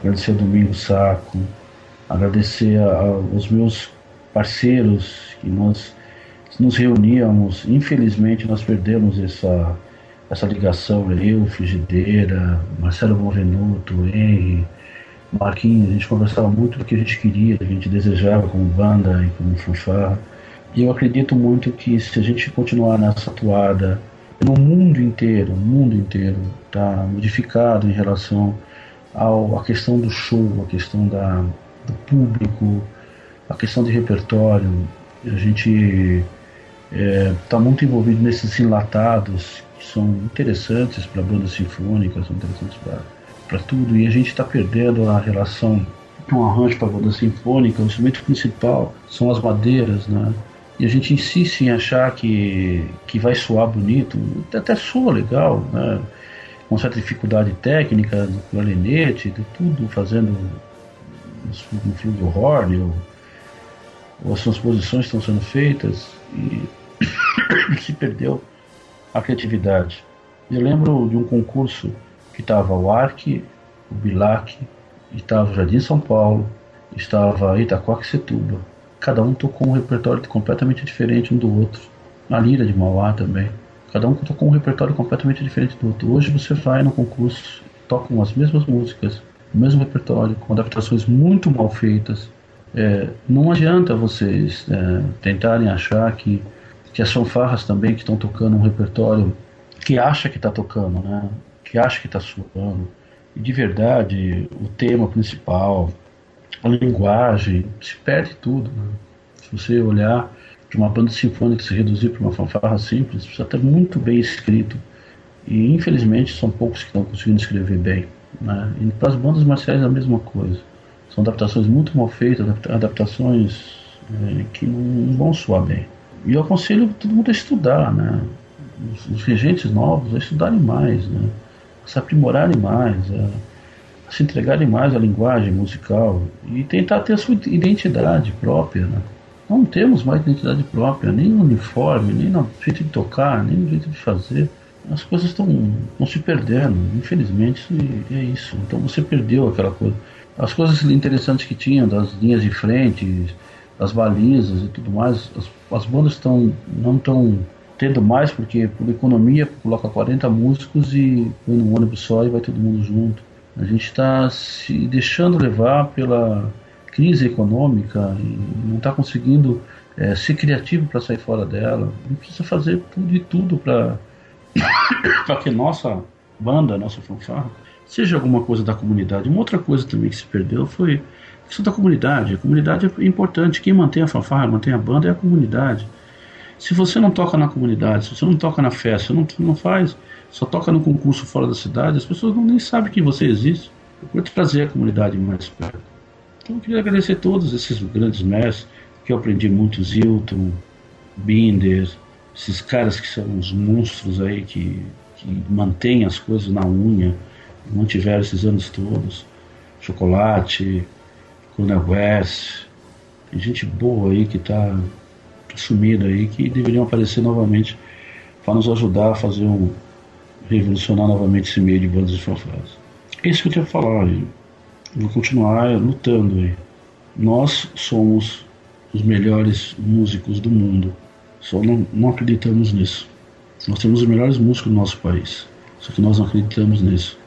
Agradecer ao Domingo Saco, agradecer aos meus parceiros que nós nos reuníamos. Infelizmente nós perdemos essa, essa ligação, eu, Frigideira, Marcelo Bonvenuto, Henry, Marquinhos, a gente conversava muito do que a gente queria, do que a gente desejava como banda e como fanfarra. E eu acredito muito que se a gente continuar nessa atuada no mundo inteiro, o mundo inteiro está modificado em relação ao, à questão do show, a questão da, do público, a questão de repertório. A gente está é, tá muito envolvido nesses enlatados que são interessantes para bandas sinfônicas, são interessantes para tudo, e a gente está perdendo a relação um arranjo para banda sinfônica. O instrumento principal são as madeiras, né? E a gente insiste em achar que, que vai soar bonito, até soa legal, né? com certa dificuldade técnica, do clarinete, de tudo fazendo no flugelhorn, ou, ou as transposições estão sendo feitas e se perdeu a criatividade. Eu lembro de um concurso que estava o Arc, o Bilac, estava o Jardim São Paulo, estava Itacoaxetuba cada um tocou um repertório completamente diferente um do outro. A Lira de Mauá também. Cada um tocou um repertório completamente diferente do outro. Hoje você vai no concurso, tocam as mesmas músicas, o mesmo repertório, com adaptações muito mal feitas. É, não adianta vocês é, tentarem achar que, que as fanfarras também que estão tocando um repertório que acha que está tocando, né? que acha que está suando. E de verdade, o tema principal, a linguagem, se perde tudo. Né? Se você olhar para uma banda sinfônica se reduzir para uma fanfarra simples, precisa estar muito bem escrito. E infelizmente são poucos que estão conseguindo escrever bem. Né? E para as bandas marciais é a mesma coisa. São adaptações muito mal feitas, adaptações é, que não, vão soar bem. E eu aconselho todo mundo a estudar, né? Os, os regentes novos a estudarem mais, né? A se aprimorarem mais, se entregarem mais à linguagem musical e tentar ter a sua identidade própria, né? Não temos mais identidade própria, nem no uniforme, nem no jeito de tocar, nem no jeito de fazer. As coisas estão se perdendo, infelizmente é isso. Então você perdeu aquela coisa. As coisas interessantes que tinha, das linhas de frente, as balizas e tudo mais, as, as bandas estão não estão tendo mais porque por economia coloca 40 músicos e põe num ônibus só e vai todo mundo junto. A gente está se deixando levar pela crise econômica e não está conseguindo é, ser criativo para sair fora dela. A gente precisa fazer tudo e tudo para que nossa banda, nossa fanfarra, seja alguma coisa da comunidade. Uma outra coisa também que se perdeu foi a questão da comunidade. A comunidade é importante. Quem mantém a fanfarra, mantém a banda é a comunidade. Se você não toca na comunidade, se você não toca na festa, não, não faz, só toca no concurso fora da cidade, as pessoas não nem sabem que você existe. Eu te trazer a comunidade mais perto. Então eu queria agradecer a todos esses grandes mestres, que eu aprendi muito, Zilton, Binder, esses caras que são os monstros aí que, que mantêm as coisas na unha, mantiveram esses anos todos. Chocolate, Cornel West, tem gente boa aí que está sumida aí, que deveriam aparecer novamente para nos ajudar a fazer um. Revolucionar novamente esse meio de bandas de fanfarras. É isso que eu tinha falar. Aí vou continuar lutando aí. Nós somos os melhores músicos do mundo. Só não, não acreditamos nisso. Nós temos os melhores músicos do nosso país. Só que nós não acreditamos nisso.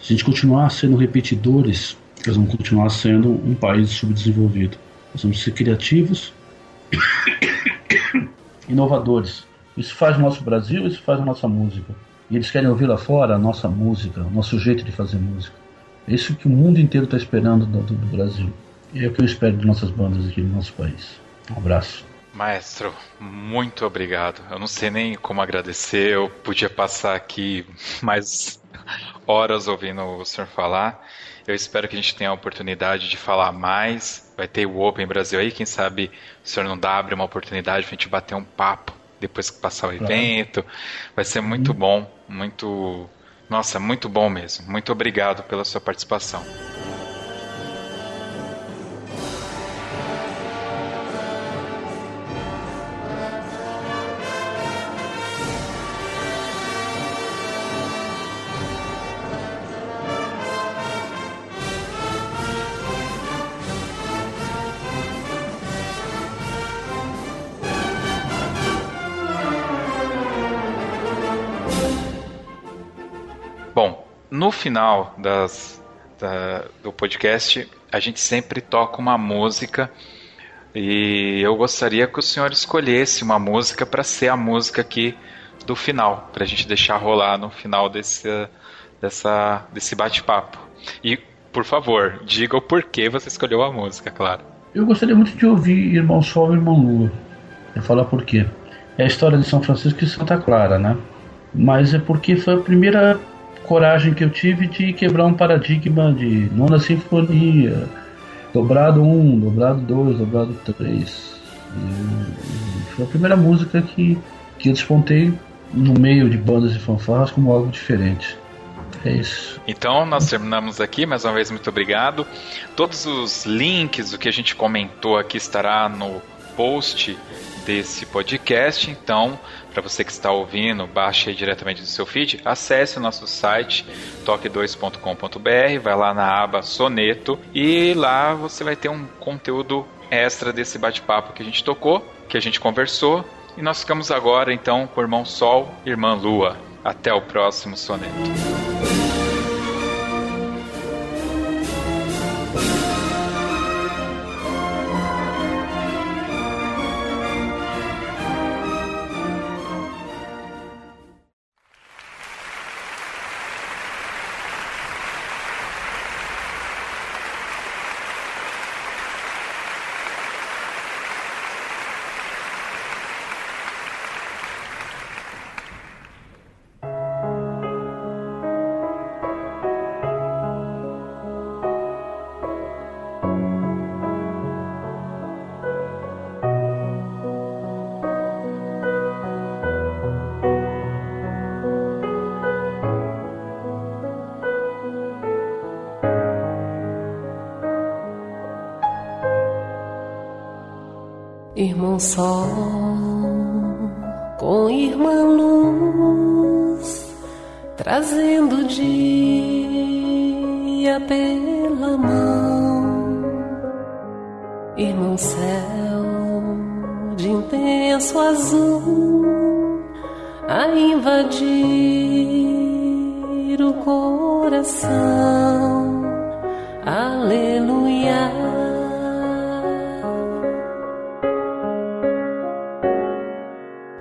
Se a gente continuar sendo repetidores, nós vamos continuar sendo um país subdesenvolvido. Nós vamos ser criativos, inovadores. Isso faz o nosso Brasil, isso faz a nossa música. E eles querem ouvir lá fora a nossa música, o nosso jeito de fazer música. É isso que o mundo inteiro está esperando do, do, Brasil. E é o que eu espero de nossas bandas aqui no nosso país. Um abraço. Maestro, muito obrigado. Eu não sei nem como agradecer. Eu podia passar aqui mais horas ouvindo o senhor falar. Eu espero que a gente tenha a oportunidade de falar mais. Vai ter o Open Brasil aí, quem sabe o senhor não dá abre uma oportunidade para a gente bater um papo depois que passar o evento. Vai ser muito uhum. bom, muito nossa, muito bom mesmo. Muito obrigado pela sua participação. No final das, da, do podcast, a gente sempre toca uma música e eu gostaria que o senhor escolhesse uma música para ser a música aqui do final, para a gente deixar rolar no final desse, dessa, desse bate-papo. E, por favor, diga o porquê você escolheu a música, claro. Eu gostaria muito de ouvir Irmão Sol e Irmão Lua. Eu falar por quê. É a história de São Francisco e Santa Clara, né? Mas é porque foi a primeira coragem que eu tive de quebrar um paradigma de nona sinfonia, dobrado um, dobrado dois, dobrado três. E foi a primeira música que, que eu despontei no meio de bandas e fanfarras como algo diferente. É isso. Então nós terminamos aqui, mais uma vez muito obrigado. Todos os links do que a gente comentou aqui estará no post desse podcast. Então, para você que está ouvindo, baixe diretamente do seu feed, acesse o nosso site toque2.com.br, vai lá na aba Soneto e lá você vai ter um conteúdo extra desse bate-papo que a gente tocou, que a gente conversou. E nós ficamos agora então com o irmão Sol irmã Lua. Até o próximo soneto. Intenso azul a invadir o coração. Aleluia.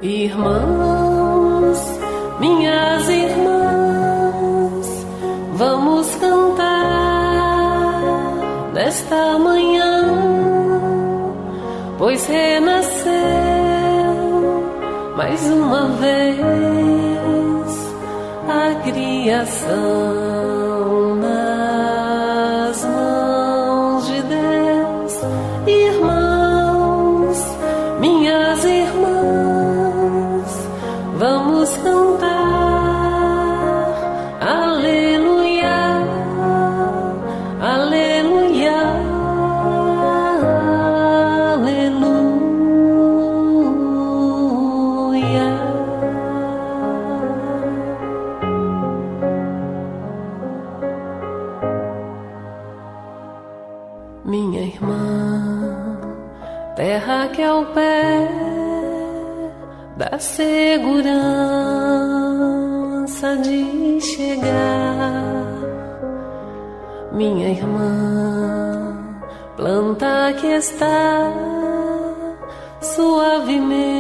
Irmãos, minhas irmãs, vamos cantar nesta manhã, pois renasceu mais uma vez a criação que está suavemente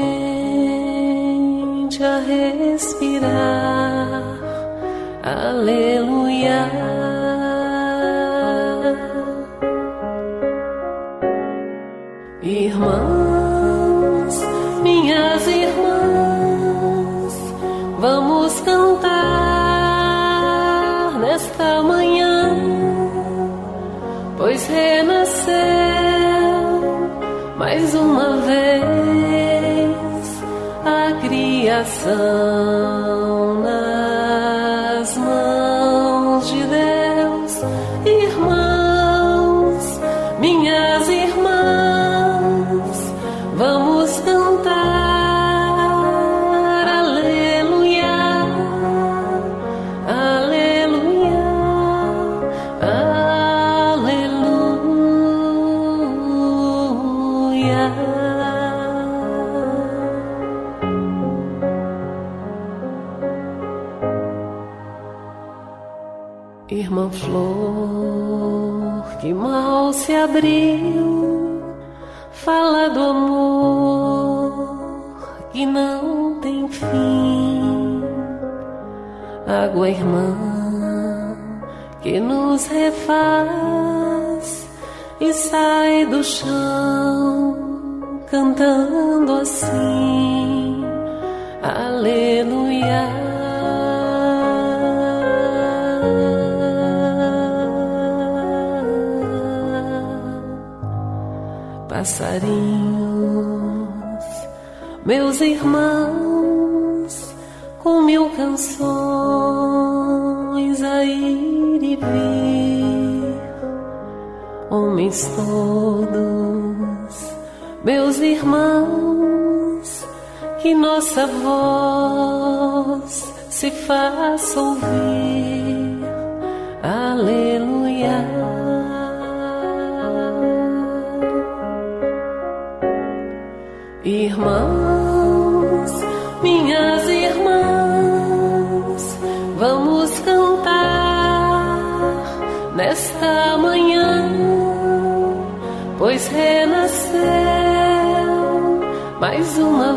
criação Irmã Flor, que mal se abriu fala do amor que não tem fim. Água irmã que nos refaz e sai do chão cantando assim. Aleluia. Passarinhos, meus irmãos, com mil canções a ir e vir, homens todos, meus irmãos, que nossa voz se faça ouvir, uma